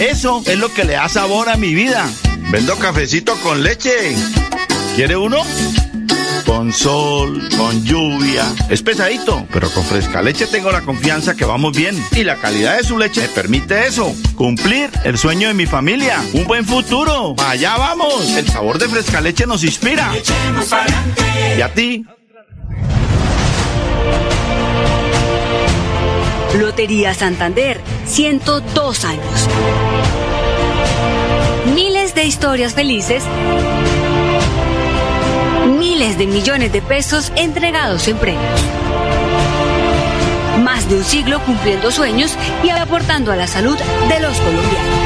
Eso es lo que le da sabor a mi vida. Vendo cafecito con leche. ¿Quiere uno? Con sol, con lluvia. Es pesadito, pero con fresca leche tengo la confianza que vamos bien. Y la calidad de su leche me permite eso. Cumplir el sueño de mi familia. Un buen futuro. Allá vamos. El sabor de fresca leche nos inspira. Y a ti. Lotería Santander, 102 años. Miles de historias felices. Miles de millones de pesos entregados en premios. Más de un siglo cumpliendo sueños y aportando a la salud de los colombianos.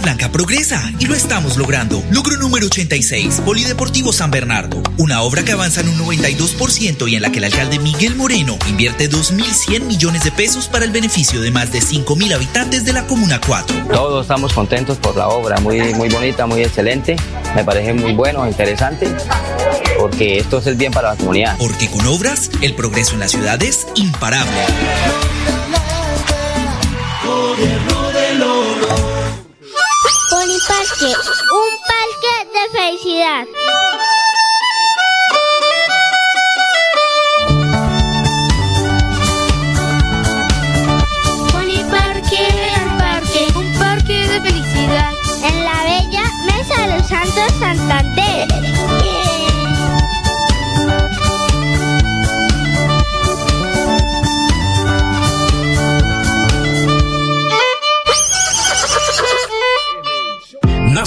Blanca progresa y lo estamos logrando. Logro número 86, Polideportivo San Bernardo. Una obra que avanza en un 92% y en la que el alcalde Miguel Moreno invierte 2.100 millones de pesos para el beneficio de más de 5.000 habitantes de la Comuna 4. Todos estamos contentos por la obra, muy, muy bonita, muy excelente. Me parece muy bueno, interesante, porque esto es el bien para la comunidad. Porque con obras, el progreso en la ciudad es imparable. Parque, un parque de felicidad. Parque, un parque, un parque de felicidad. En la bella Mesa de los Santos Santander.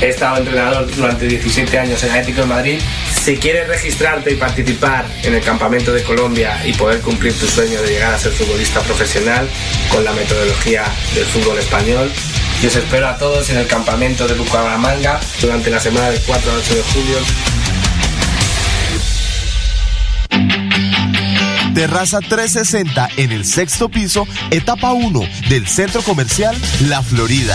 He estado entrenador durante 17 años en Atlético de Madrid. Si quieres registrarte y participar en el Campamento de Colombia y poder cumplir tu sueño de llegar a ser futbolista profesional con la metodología del fútbol español, yo os espero a todos en el Campamento de Bucaramanga durante la semana del 4 al 8 de julio. Terraza 360 en el sexto piso, etapa 1 del Centro Comercial La Florida.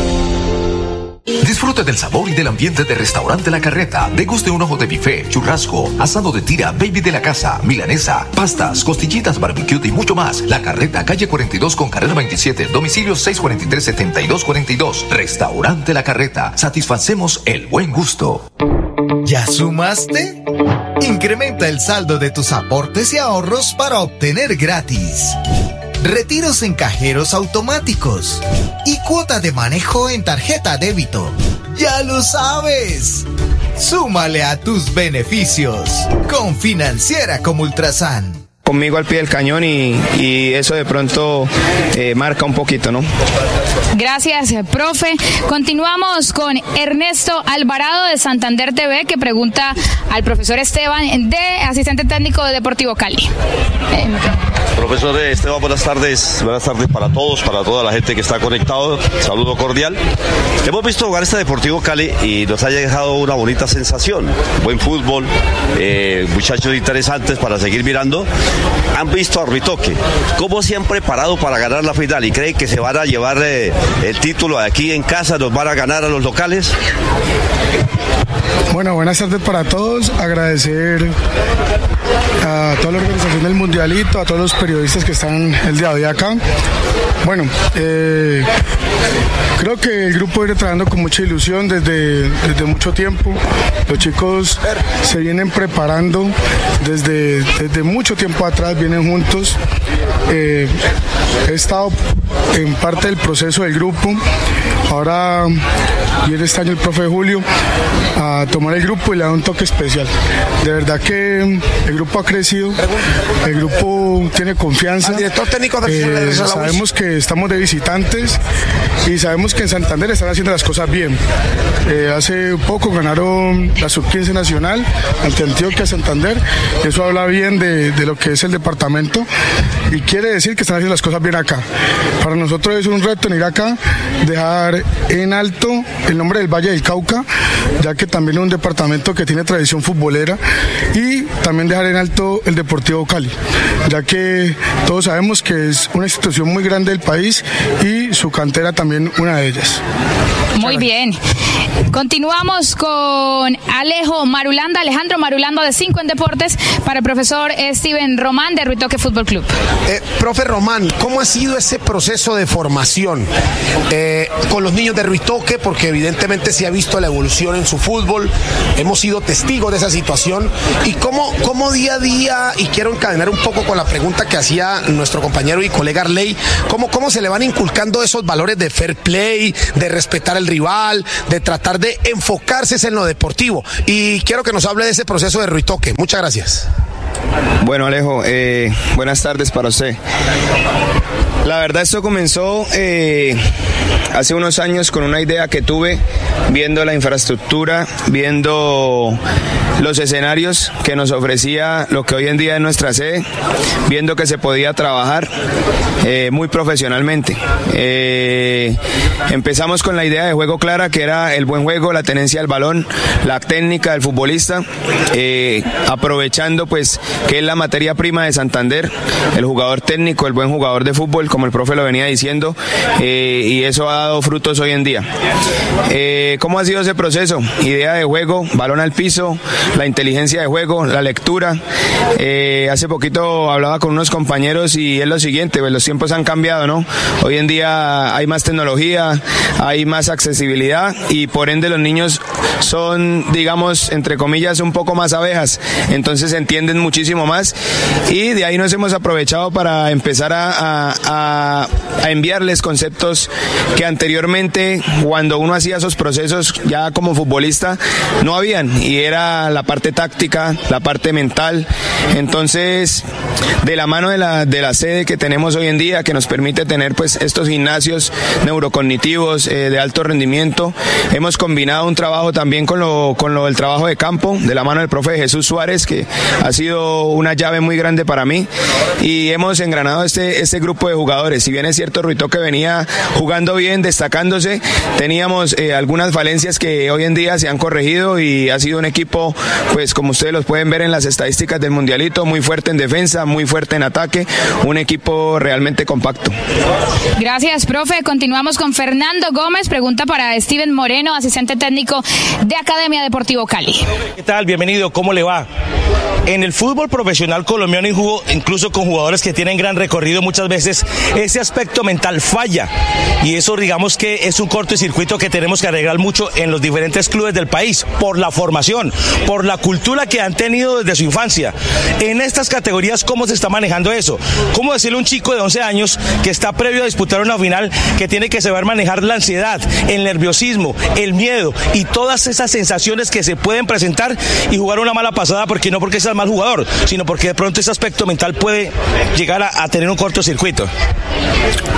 Disfrute del sabor y del ambiente de Restaurante La Carreta. Deguste un ojo de bife, churrasco, asado de tira, baby de la casa, milanesa, pastas, costillitas, barbecue y mucho más. La Carreta, calle 42 con carrera 27, domicilio 643-7242. Restaurante La Carreta. Satisfacemos el buen gusto. ¿Ya sumaste? Incrementa el saldo de tus aportes y ahorros para obtener gratis retiros en cajeros automáticos y cuota de manejo en tarjeta débito. Ya lo sabes. Súmale a tus beneficios con Financiera como Ultrasan conmigo al pie del cañón y, eso de pronto eh, marca un poquito, ¿no? Gracias, profe. Continuamos con Ernesto Alvarado de Santander TV que pregunta al profesor Esteban de asistente técnico de Deportivo Cali. Profesor Esteban, buenas tardes. Buenas tardes para todos, para toda la gente que está conectado. Saludo cordial. Hemos visto jugar este Deportivo Cali y nos ha dejado una bonita sensación. Buen fútbol, eh, muchachos interesantes para seguir mirando han visto a Ruitoque, cómo se han preparado para ganar la final y creen que se van a llevar eh, el título aquí en casa, nos van a ganar a los locales. Bueno, buenas tardes para todos. Agradecer a toda la organización del Mundialito, a todos los periodistas que están el día de hoy acá. Bueno, eh, creo que el grupo viene trabajando con mucha ilusión desde, desde mucho tiempo. Los chicos se vienen preparando desde, desde mucho tiempo atrás, vienen juntos. Eh, he estado en parte del proceso del grupo. Ahora viene este año el profe Julio a tomar el grupo y le da un toque especial. De verdad que el grupo ha crecido, el grupo tiene confianza. director técnico de eh, Sabemos que estamos de visitantes y sabemos que en Santander están haciendo las cosas bien. Eh, hace poco ganaron la sub-15 nacional ante Antioquia Santander. Eso habla bien de, de lo que es el departamento y quiere decir que están haciendo las cosas bien acá. Para nosotros es un reto venir acá, dejar en alto el nombre del Valle del Cauca, ya que también es un departamento que tiene tradición futbolera, y también dejar en alto el Deportivo Cali, ya que todos sabemos que es una institución muy grande del país y su cantera también una de ellas. Muy bien. Continuamos con Alejo Marulanda, Alejandro Marulanda de 5 en Deportes, para el profesor Steven Román de Ruitoque Fútbol Club. Eh, profe Román, ¿cómo ha sido ese proceso de formación eh, con los niños de Ruitoque? Porque evidentemente se ha visto la evolución en su fútbol, hemos sido testigos de esa situación. ¿Y cómo, cómo día a día, y quiero encadenar un poco con la pregunta que hacía nuestro compañero y colega Arley, ¿cómo, cómo se le van inculcando esos valores de fair play, de respetar el rival, de tratar de enfocarse en lo deportivo? Y quiero que nos hable de ese proceso de Ruitoque. Muchas gracias. Bueno, Alejo, eh, buenas tardes para usted. La verdad esto comenzó eh, hace unos años con una idea que tuve viendo la infraestructura, viendo los escenarios que nos ofrecía lo que hoy en día es nuestra sede, viendo que se podía trabajar eh, muy profesionalmente. Eh, empezamos con la idea de juego clara que era el buen juego, la tenencia del balón, la técnica del futbolista, aprovechando pues que es la materia prima de Santander, el jugador técnico, el buen jugador de fútbol, como el profe lo venía diciendo, y eso ha dado frutos hoy en día. ¿Cómo ha sido ese proceso? Idea de juego, balón al piso, la inteligencia de juego, la lectura. Eh, hace poquito hablaba con unos compañeros y es lo siguiente, pues los tiempos han cambiado, ¿no? Hoy en día hay más tecnología, hay más accesibilidad y por ende los niños son, digamos, entre comillas, un poco más abejas, entonces entienden muchísimo más y de ahí nos hemos aprovechado para empezar a, a enviarles conceptos que anteriormente, cuando uno hacía esos procesos ya como futbolista, no habían y era la parte táctica, la parte mental. Entonces, de la mano de la, de la sede que tenemos hoy en día, que nos permite tener pues estos gimnasios neurocognitivos eh, de alto rendimiento, hemos combinado un trabajo también con lo, con lo del trabajo de campo, de la mano del profe Jesús Suárez, que ha sido una llave muy grande para mí, y hemos engranado este, este grupo de jugadores. Si bien es cierto, Ruito que venía jugando bien, destacándose, teníamos eh, algunas falencias que hoy en día se han corregido y ha sido un equipo pues como ustedes los pueden ver en las estadísticas del Mundialito, muy fuerte en defensa, muy fuerte en ataque, un equipo realmente compacto. Gracias, profe. Continuamos con Fernando Gómez. Pregunta para Steven Moreno, asistente técnico de Academia Deportivo Cali. ¿Qué tal? Bienvenido. ¿Cómo le va? En el fútbol profesional colombiano, incluso con jugadores que tienen gran recorrido, muchas veces ese aspecto mental falla. Y eso, digamos que es un cortocircuito que tenemos que arreglar mucho en los diferentes clubes del país, por la formación, por la cultura que han tenido desde su infancia. En estas categorías, ¿cómo se está manejando eso? ¿Cómo decirle a un chico de 11 años que está previo a disputar una final que tiene que saber manejar la ansiedad, el nerviosismo, el miedo y todas esas sensaciones que se pueden presentar y jugar una mala pasada porque no porque sea mal jugador, sino porque de pronto ese aspecto mental puede llegar a, tener un cortocircuito?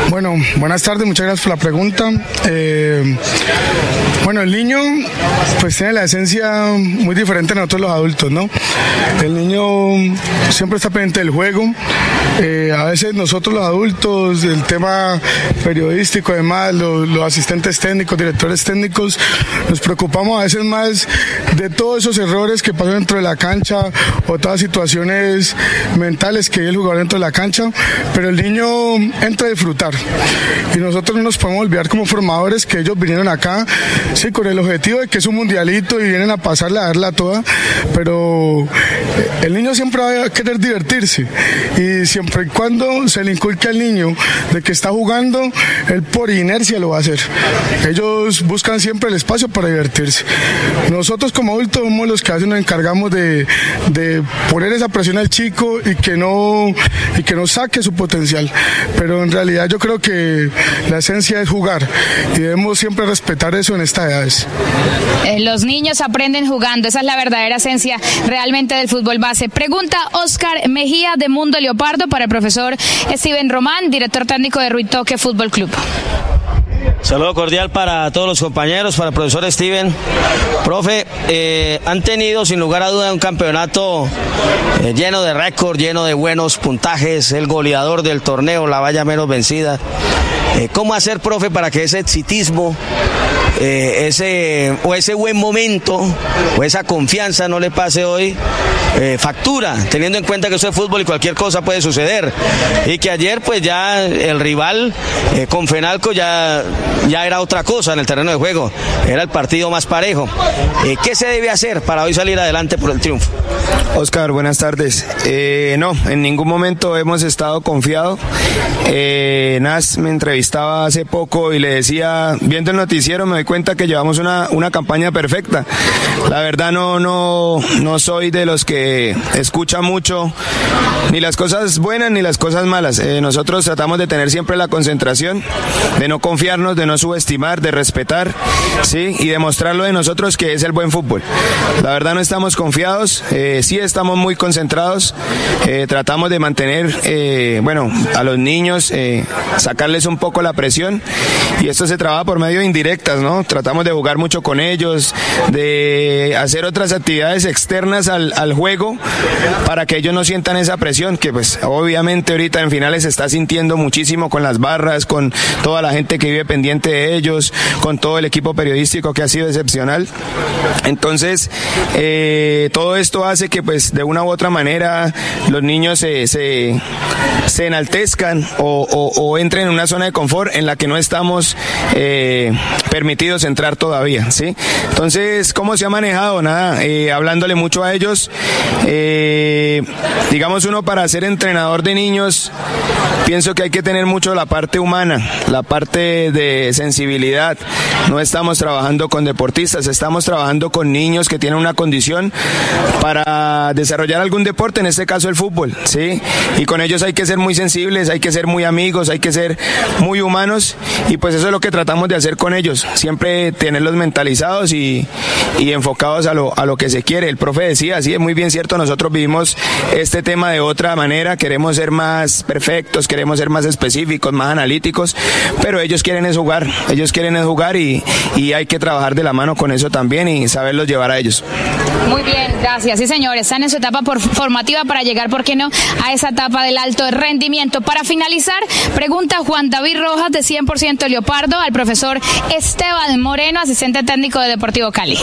Bueno, buenas tardes, muchas gracias por la pregunta. Eh, bueno, el niño pues tiene la esencia muy diferente a nosotros los adultos, ¿no? El niño siempre está pendiente del juego. Eh, a veces nosotros los adultos, el tema periodístico, además, los, los, asistentes técnicos, directores técnicos, nos preocupamos a veces más de todos esos errores que pasan dentro de la cancha o todas situaciones mentales que hay el jugador dentro de la cancha, pero el niño entra a disfrutar. Y nosotros no nos podemos olvidar como formadores que ellos vinieron acá, sí, con el objetivo de que es un mundialito y vienen a pasarle a darla toda, pero el niño siempre va a querer divertirse y siempre y cuando se le inculque al niño de que está jugando, él por inercia lo va a hacer. Ellos buscan siempre el espacio para divertirse. Nosotros como adultos somos los que a veces nos encargamos de, de poner esa presión al chico y que no y que no saque su potencial. Pero en realidad yo creo que la esencia es jugar y debemos siempre respetar eso en estas edades. Eh, los niños aprenden jugando, esa es la verdadera esencia realmente del fútbol base. Pregunta Oscar Mejía de Mundo Leopardo para el profesor Steven Román, director técnico de Ruitoque Fútbol Club. Saludo cordial para todos los compañeros, para el profesor Steven. Profe, eh, han tenido sin lugar a duda un campeonato eh, lleno de récord, lleno de buenos puntajes, el goleador del torneo, la valla menos vencida. Eh, ¿Cómo hacer, profe, para que ese exitismo, eh, ese, o ese buen momento, o esa confianza no le pase hoy eh, factura, teniendo en cuenta que eso es fútbol y cualquier cosa puede suceder? Y que ayer, pues ya el rival con Fenalco ya, ya era otra cosa en el terreno de juego, era el partido más parejo. ¿Qué se debe hacer para hoy salir adelante por el triunfo? Oscar, buenas tardes. no, en ningún momento hemos estado confiados. Nas me entrevistó estaba hace poco y le decía, viendo el noticiero me doy cuenta que llevamos una, una campaña perfecta. La verdad no, no, no soy de los que escucha mucho ni las cosas buenas ni las cosas malas. Eh, nosotros tratamos de tener siempre la concentración, de no confiarnos, de no subestimar, de respetar, ¿sí? Y demostrarlo de nosotros que es el buen fútbol. La verdad no estamos confiados, eh, sí estamos muy concentrados, eh, tratamos de mantener, eh, bueno, a los niños, sacarles un poco la presión y esto se trabaja por medio de indirectas, ¿no? Tratamos de jugar mucho con ellos, de hacer otras actividades externas al, al juego para que ellos no sientan esa presión que pues obviamente ahorita en finales se está sintiendo muchísimo con las barras, con toda la gente que vive pendiente de ellos, con todo el equipo periodístico que ha sido excepcional. Entonces, eh, todo esto hace que pues de una u otra manera los niños se, se, se enaltezcan o, o- o entren en una zona de confort en la que no estamos eh, permitidos entrar todavía, ¿sí? Entonces, ¿cómo se ha manejado? Nada, eh, hablándole mucho a ellos. eh, digamos uno para ser entrenador de niños, pienso que hay que tener mucho la parte humana, la parte de sensibilidad. No estamos trabajando con deportistas, estamos trabajando con niños que tienen una condición para desarrollar algún deporte, en este caso el fútbol, ¿sí? Y con ellos hay que ser muy sensibles, hay que ser muy amigos, hay que ser muy humanos y pues eso es lo que tratamos de hacer con ellos, siempre tenerlos mentalizados y, y enfocados a lo, a lo que se quiere. El profe decía, sí, es muy bien cierto, nosotros vivimos este tema de otra manera, queremos ser más perfectos, queremos ser más específicos, más analíticos, pero ellos quieren es jugar, ellos quieren es jugar y, y hay que trabajar de la mano con eso también y saberlos llevar a ellos. Muy bien, gracias. Sí, señor, están en su etapa formativa para llegar, ¿por qué no?, a esa etapa del alto rendimiento. Para finalizar, pregunta Juan David Rojas de 100% Leopardo al profesor Esteban Moreno, asistente técnico de Deportivo Cali.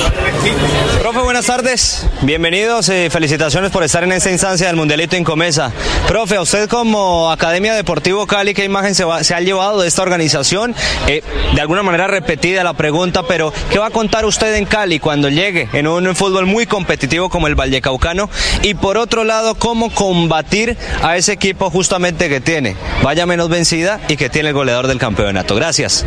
Profe, buenas tardes. Bienvenidos. eh, felicitaciones por estar en esta instancia del Mundialito Incomesa. Profe, a usted como Academia Deportivo Cali, ¿qué imagen se ha llevado de esta organización? Eh, de alguna manera repetida la pregunta, pero ¿qué va a contar usted en Cali cuando llegue en un fútbol muy competitivo como el Vallecaucano? Y por otro lado, ¿cómo combatir a ese equipo justamente que tiene vaya menos vencida y que tiene el goleador del campeonato? Gracias.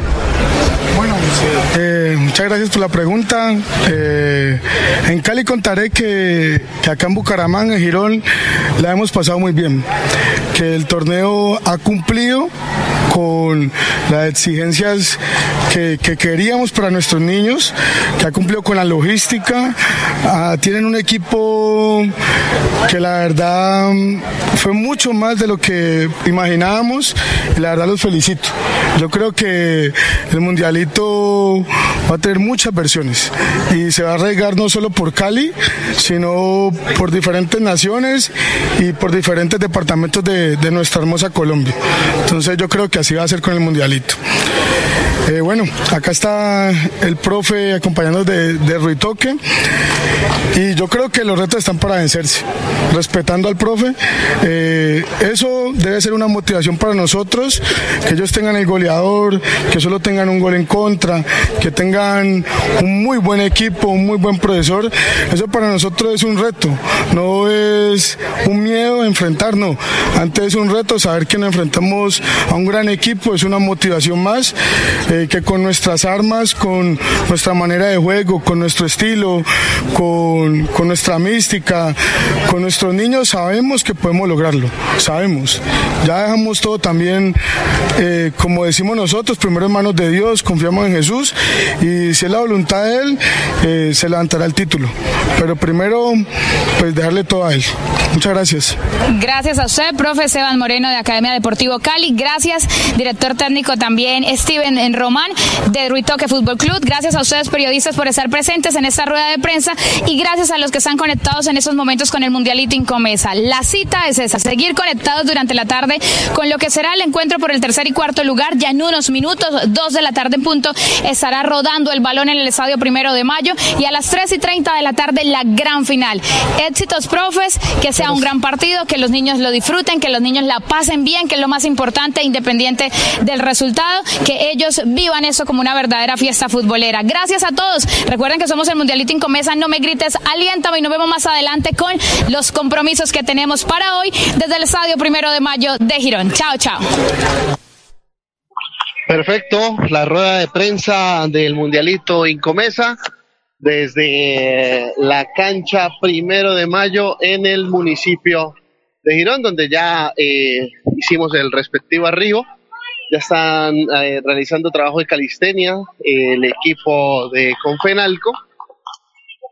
Eh, muchas gracias por la pregunta. Eh, en Cali contaré que, que acá en Bucaramanga, en Girón, la hemos pasado muy bien. Que el torneo ha cumplido con las exigencias que, que queríamos para nuestros niños, que ha cumplido con la logística. Ah, tienen un equipo que la verdad mm, fue mucho más de lo que imaginábamos y la verdad los felicito. Yo creo que el mundialito va a tener muchas versiones y se va a regar no solo por Cali, sino por diferentes naciones y por diferentes departamentos de, de nuestra hermosa Colombia. Entonces yo creo que así va a ser con el mundialito. Eh, bueno, acá está el profe acompañándonos de, Ruitoque y yo creo que los retos están para vencerse, respetando al profe. eh, eso debe ser una motivación para nosotros, que ellos tengan el goleador, que solo tengan un gol en contra, que tengan un muy buen equipo, un muy buen profesor. Eso para nosotros es un reto, no es un miedo enfrentarnos. Antes es un reto saber que nos enfrentamos a un gran equipo, es una motivación más, eh, que con nuestras armas, con nuestra manera de juego, con nuestro estilo, con, con nuestra mística, con nuestros niños, sabemos que podemos lograrlo, sabemos. Ya dejamos todo también, eh, como decimos nosotros, primero en manos de Dios, confiamos en Jesús y si es la voluntad de Él, eh, se levantará el título. Pero primero, pues dejarle todo a Él. Muchas gracias. Gracias a usted, profe Esteban Moreno de Academia Deportivo Cali. Gracias, director técnico también Steven en Román de Ruitoque Fútbol Club. Gracias a ustedes, periodistas, por estar presentes en esta rueda de prensa y gracias a los que están conectados en estos momentos con el Mundialito Incomesa. La cita es esa, seguir conectados durante la tarde con lo que será el encuentro por el tercer y cuarto lugar. Ya en unos minutos, dos de la tarde en punto, estará rodando el balón en el estadio primero de mayo y a las 3 y 30 de la tarde la gran final. Éxitos, profes, que sea un gran partido, que los niños lo disfruten, que los niños la pasen bien, que es lo más importante, independiente del resultado, que ellos vivan eso como una verdadera fiesta futbolera. Gracias a todos. Recuerden que somos el Mundialito Incomesa, no me grites, aliéntame y nos vemos más adelante con los compromisos que tenemos para hoy desde el estadio primero de mayo de Girón. Chao, chao. Perfecto, la rueda de prensa del Mundialito Incomesa desde la cancha primero de mayo en el municipio de Girón, donde ya eh, hicimos el respectivo arribo. Ya están eh, realizando trabajo de calistenia el equipo de Confenalco.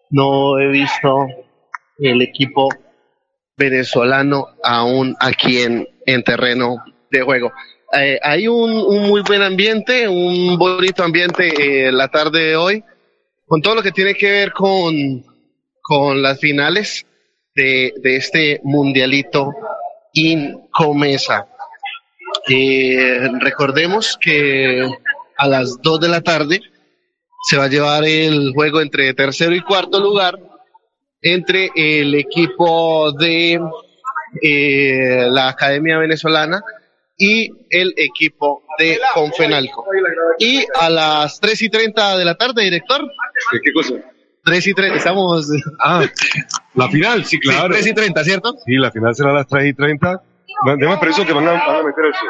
No he visto el equipo venezolano aún aquí en, en terreno de juego. Eh, hay un, un, muy buen ambiente, un bonito ambiente eh, la tarde de hoy, con todo lo que tiene que ver con, con las finales de, de este mundialito Incomesa. Eh, recordemos que a las 2 de la tarde se va a llevar el juego entre tercero y cuarto lugar entre el equipo de eh, la Academia Venezolana y el equipo de Confenalco. Y a las 3 y 30 de la tarde, director. ¿Qué cosa? 3 y 30, estamos. Ah, la final, sí, claro. Sí, 3 y 30, ¿cierto? Sí, la final será a las 3 y 30. Déjame preso que van a, van a meter eso.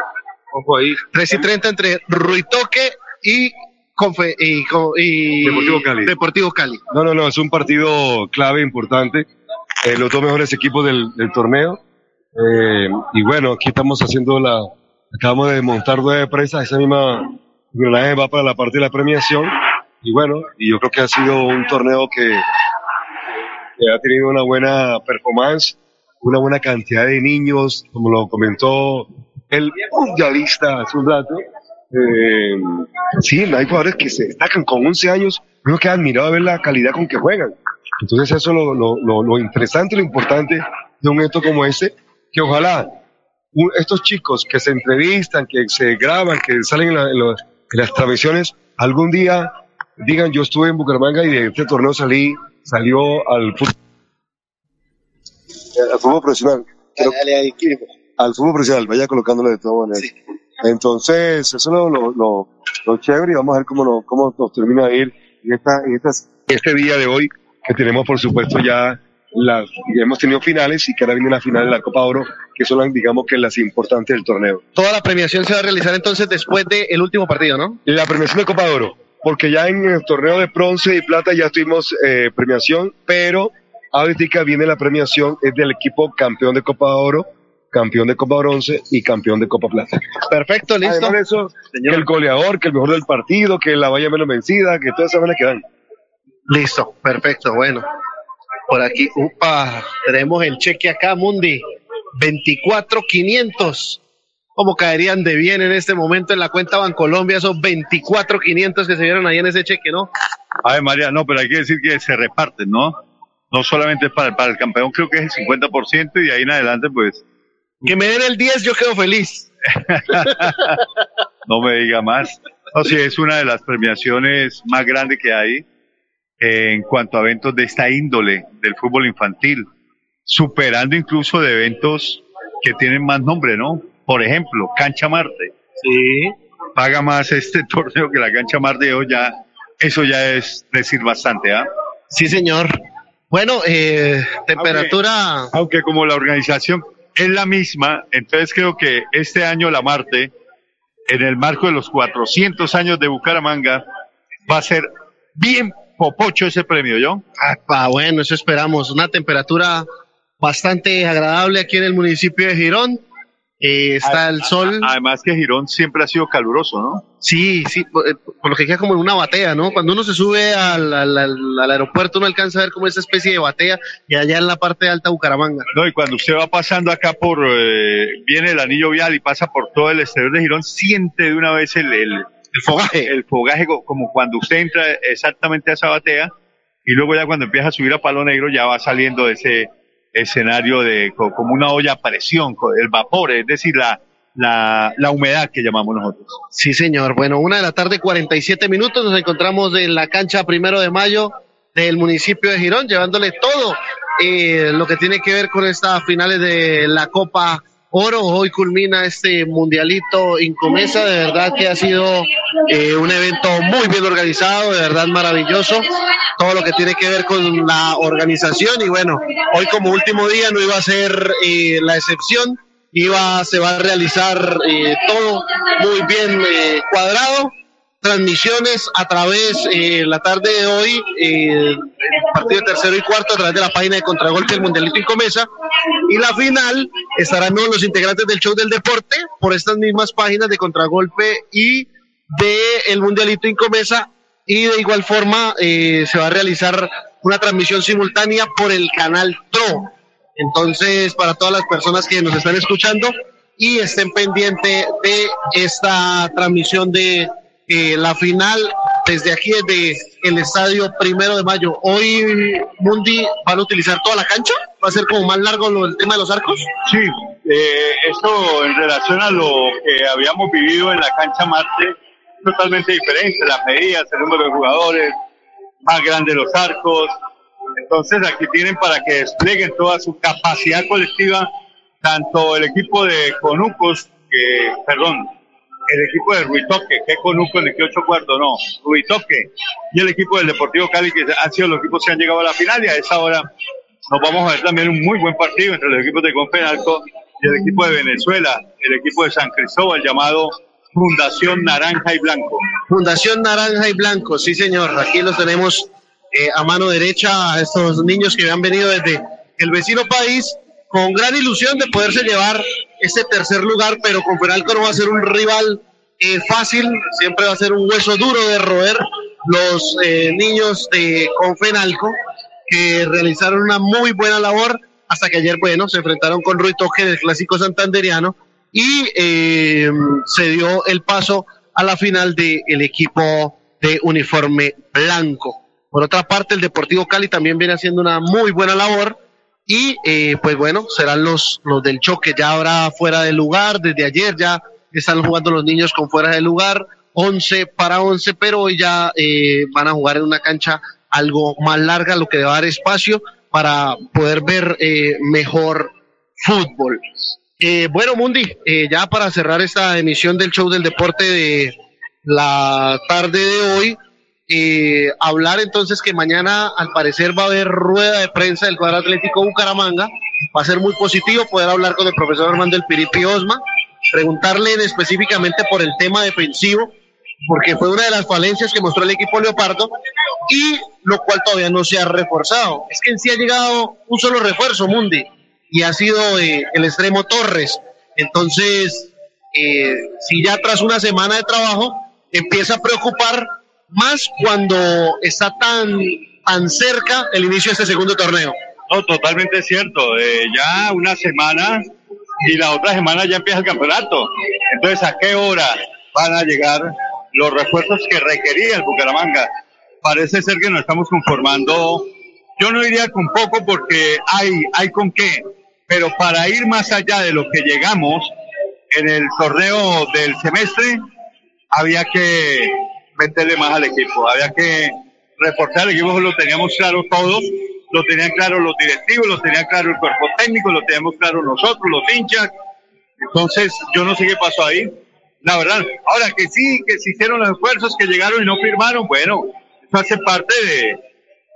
Ojo ahí. 3 y 30 entre Ruitoque y, Confe, y, y Deportivo Cali. Deportivo Cali. No, no, no, es un partido clave, importante. Eh, los dos mejores equipos del, del torneo. Eh, y bueno, aquí estamos haciendo la. Acabamos de montar nueve presas, esa misma engranaje va para la parte de la premiación. Y bueno, y yo creo que ha sido un torneo que, que ha tenido una buena performance, una buena cantidad de niños, como lo comentó el mundialista hace un rato. Eh, sí, hay jugadores que se destacan con 11 años, uno queda admirado de ver la calidad con que juegan. Entonces eso es lo, lo, lo, interesante, lo importante de un evento como este, que ojalá estos chicos que se entrevistan, que se graban, que salen en, en, las transmisiones, algún día digan yo estuve en Bucaramanga y de este torneo salí, salió al fútbol, al fútbol profesional. Creo, al fútbol profesional, vaya colocándolo de todas maneras. Sí. Entonces, eso es lo, lo, lo, lo, chévere y vamos a ver cómo, lo, cómo nos termina de ir en, esta, en estas, este día de hoy, que tenemos por supuesto ya las, ya hemos tenido finales y que ahora viene la final de la Copa Oro, que son las, digamos que las importantes del torneo. Toda la premiación se va a realizar entonces después del de último partido, ¿no? La premiación de Copa Oro, porque ya en el torneo de bronce y plata ya tuvimos eh, premiación, pero ahorita viene la premiación, es del equipo campeón de Copa Oro, campeón de Copa Bronce y campeón de Copa Plata. Perfecto, listo. Además de eso, Señor. que el goleador, que el mejor del partido, que la valla menos vencida, que todas esas van a quedar. Listo, perfecto, bueno. Por aquí, upa, tenemos el cheque acá, Mundi. 24,500. ¿Cómo caerían de bien en este momento en la cuenta Bancolombia esos 24,500 que se vieron ahí en ese cheque, no? Ay, María, no, pero hay que decir que se reparten, ¿no? No solamente para, para el campeón, creo que es el 50% y de ahí en adelante, pues, que me den el 10, yo quedo feliz. no me diga más. No, sí, es una de las premiaciones más grandes que hay en cuanto a eventos de esta índole del fútbol infantil, superando incluso de eventos que tienen más nombre, ¿no? Por ejemplo, Cancha Marte. Sí. Paga más este torneo que la Cancha Marte hoy ya, eso ya es decir bastante, ¿ah? ¿eh? Sí, señor. Bueno, eh, temperatura. Aunque, aunque como la organización es la misma, entonces creo que este año la Marte, en el marco de los 400 años de Bucaramanga, va a ser bien popocho ese premio, ¿yo? Ah, bueno, eso esperamos. Una temperatura bastante agradable aquí en el municipio de Girón. Eh, está el sol. Además que Girón siempre ha sido caluroso, ¿no? Sí, sí, por, por, lo que queda como en una batea, ¿no? Cuando uno se sube al, al, aeropuerto uno alcanza a ver como esa especie de batea y allá en la parte de alta Bucaramanga. No, y cuando usted va pasando acá por, eh, viene el anillo vial y pasa por todo el exterior de Girón, siente de una vez el, el, el fogaje. El fogaje como cuando usted entra exactamente a esa batea y luego ya cuando empieza a subir a Palo Negro ya va saliendo de ese escenario de como una olla a presión, el vapor, es decir, la, la, la, humedad que llamamos nosotros. Sí, señor. Bueno, una de la tarde, 47 minutos, nos encontramos en la cancha primero de mayo del municipio de Girón, llevándole todo eh, lo que tiene que ver con estas finales de la Copa Oro. Hoy culmina este mundialito Incomesa, de verdad que ha sido eh, un evento muy bien organizado, de verdad maravilloso. Todo lo que tiene que ver con la organización y bueno, hoy como último día no iba a ser eh, la excepción iba, se va a realizar eh, todo muy bien eh, cuadrado. Transmisiones a través, eh, la tarde de hoy, eh, partido tercero y cuarto a través de la página de Contragolpe del Mundialito Incomesa. Y la final estarán los integrantes del show del deporte por estas mismas páginas de Contragolpe y de el Mundialito Incomesa. Y de igual forma eh, se va a realizar una transmisión simultánea por el canal TRO. Entonces, para todas las personas que nos están escuchando y estén pendientes de esta transmisión de eh, la final desde aquí, desde el estadio primero de mayo. Hoy, Mundi, ¿van a utilizar toda la cancha? ¿Va a ser como más largo lo, el tema de los arcos? Sí, eh, esto en relación a lo que habíamos vivido en la cancha Marte, totalmente diferente, las medidas, el número de jugadores, más grandes los arcos. Entonces aquí tienen para que desplieguen toda su capacidad colectiva, tanto el equipo de Conucos, que, perdón, el equipo de Ruitoque, que el que ocho cuartos, no, Ruitoque, y el equipo del Deportivo Cali, que han sido los equipos que han llegado a la final, y a esa hora nos vamos a ver también un muy buen partido entre los equipos de Confenalco y el equipo de Venezuela, el equipo de San Cristóbal llamado Fundación Naranja y Blanco. Fundación Naranja y Blanco, sí señor, aquí los tenemos eh, a mano derecha a estos niños que han venido desde el vecino país con gran ilusión de poderse llevar este tercer lugar, pero con Penalco no va a ser un rival eh, fácil, siempre va a ser un hueso duro de roer los eh, niños de Confenalco que realizaron una muy buena labor hasta que ayer, bueno, se enfrentaron con Rui Toque del clásico santanderiano y eh, se dio el paso a la final del equipo de uniforme blanco. Por otra parte, el Deportivo Cali también viene haciendo una muy buena labor y eh, pues bueno, serán los, los del choque. Ya ahora fuera del lugar, desde ayer ya están jugando los niños con fuera del lugar, 11 para 11, pero hoy ya eh, van a jugar en una cancha algo más larga, lo que va a dar espacio para poder ver eh, mejor fútbol. Eh, bueno, Mundi, eh, ya para cerrar esta emisión del show del deporte de la tarde de hoy, eh, hablar entonces que mañana al parecer va a haber rueda de prensa del cuadro atlético Bucaramanga. Va a ser muy positivo poder hablar con el profesor Armando El Piripi Osma, preguntarle específicamente por el tema defensivo, porque fue una de las falencias que mostró el equipo Leopardo y lo cual todavía no se ha reforzado. Es que en sí ha llegado un solo refuerzo, Mundi, y ha sido eh, el extremo Torres. Entonces, eh, si ya tras una semana de trabajo empieza a preocupar más cuando está tan, tan cerca el inicio de este segundo torneo. No, totalmente cierto. Eh, ya una semana y la otra semana ya empieza el campeonato. Entonces, ¿a qué hora van a llegar los refuerzos que requería el Bucaramanga? Parece ser que nos estamos conformando. Yo no diría con poco porque hay, hay con qué, pero para ir más allá de lo que llegamos en el torneo del semestre, había que meterle más al equipo, había que reforzar el equipo, lo teníamos claro todos, lo tenían claro los directivos, lo tenían claro el cuerpo técnico, lo teníamos claro nosotros, los hinchas. Entonces, yo no sé qué pasó ahí, la verdad. Ahora que sí, que se hicieron los esfuerzos, que llegaron y no firmaron, bueno, eso hace parte de,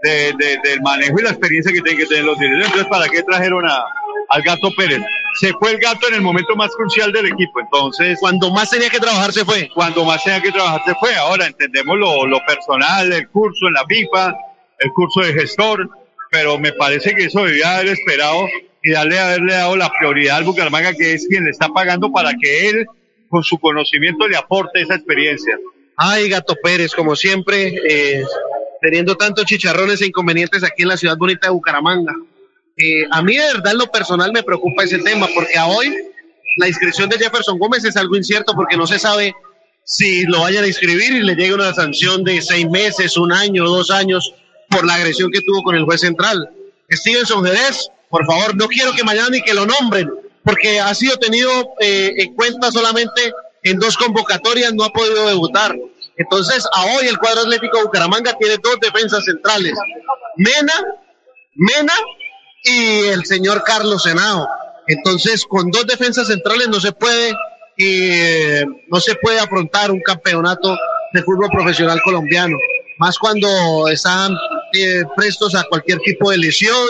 de, de, del manejo y la experiencia que tienen que tener los directivos. Entonces, ¿para qué trajeron a, al gato Pérez? Se fue el gato en el momento más crucial del equipo, entonces... Cuando más tenía que trabajar se fue. Cuando más tenía que trabajar se fue. Ahora entendemos lo, lo personal, el curso en la FIFA, el curso de gestor, pero me parece que eso debía haber esperado y darle haberle dado la prioridad al Bucaramanga, que es quien le está pagando para que él, con su conocimiento, le aporte esa experiencia. Ay, Gato Pérez, como siempre, eh, teniendo tantos chicharrones e inconvenientes aquí en la ciudad bonita de Bucaramanga. Eh, a mí de verdad en lo personal me preocupa ese tema, porque hoy la inscripción de Jefferson Gómez es algo incierto porque no se sabe si lo vayan a inscribir y le llegue una sanción de seis meses, un año, dos años por la agresión que tuvo con el juez central. Stevenson Jerez, por favor, no quiero que mañana ni que lo nombren, porque ha sido tenido eh, en cuenta solamente en dos convocatorias, no ha podido debutar. Entonces, a hoy el cuadro atlético Bucaramanga tiene dos defensas centrales, Mena, Mena y el señor Carlos Senado. Entonces, con dos defensas centrales no se puede, eh, no se puede afrontar un campeonato de fútbol profesional colombiano más cuando están eh, prestos a cualquier tipo de lesión,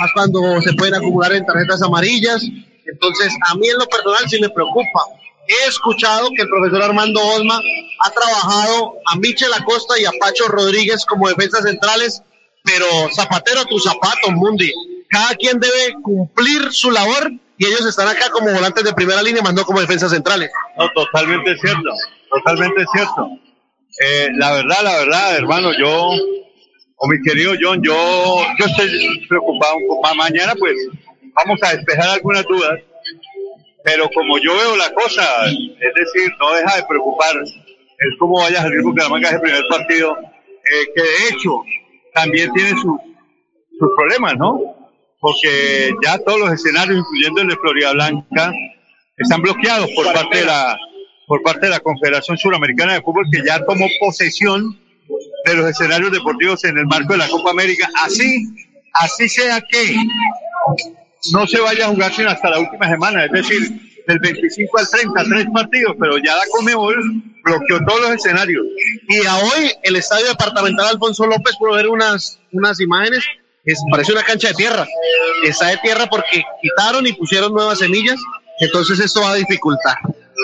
más cuando se pueden acumular en tarjetas amarillas. Entonces, a mí en lo personal sí me preocupa. He escuchado que el profesor Armando Osma ha trabajado a Michel Acosta y a Pacho Rodríguez como defensas centrales, pero zapatero a tus zapatos, Mundi. Cada quien debe cumplir su labor y ellos están acá como volantes de primera línea, más no como defensas centrales. No, totalmente cierto, totalmente cierto. Eh, la verdad, la verdad, hermano, yo, o mi querido John, yo, yo estoy preocupado. Mañana, pues, vamos a despejar algunas dudas, pero como yo veo la cosa, es decir, no deja de preocupar es cómo vaya a salir Bucaramanga ese primer partido, eh, que de hecho también tiene sus, sus problemas, ¿no? Porque ya todos los escenarios, incluyendo el de Florida Blanca, están bloqueados por parte de la por parte de la Confederación Suramericana de Fútbol que ya tomó posesión de los escenarios deportivos en el marco de la Copa América. Así, así sea que no se vaya a jugar sino hasta la última semana, es decir, del 25 al 30, tres partidos, pero ya la Comebol bloqueó todos los escenarios. Y a hoy el estadio departamental Alfonso López pudo ver unas, unas imágenes, parece una cancha de tierra. Está de tierra porque quitaron y pusieron nuevas semillas, entonces esto va a dificultar.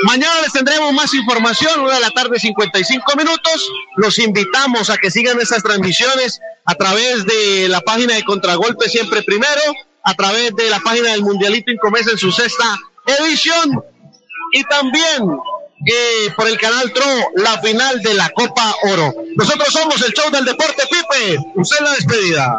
Mañana les tendremos más información, una de la tarde, 55 minutos. Los invitamos a que sigan estas transmisiones a través de la página de Contragolpe Siempre Primero, a través de la página del Mundialito Incomesa en su sexta edición y también eh, por el canal TRO la final de la Copa Oro. Nosotros somos el show del deporte, Pipe. Usted la despedida.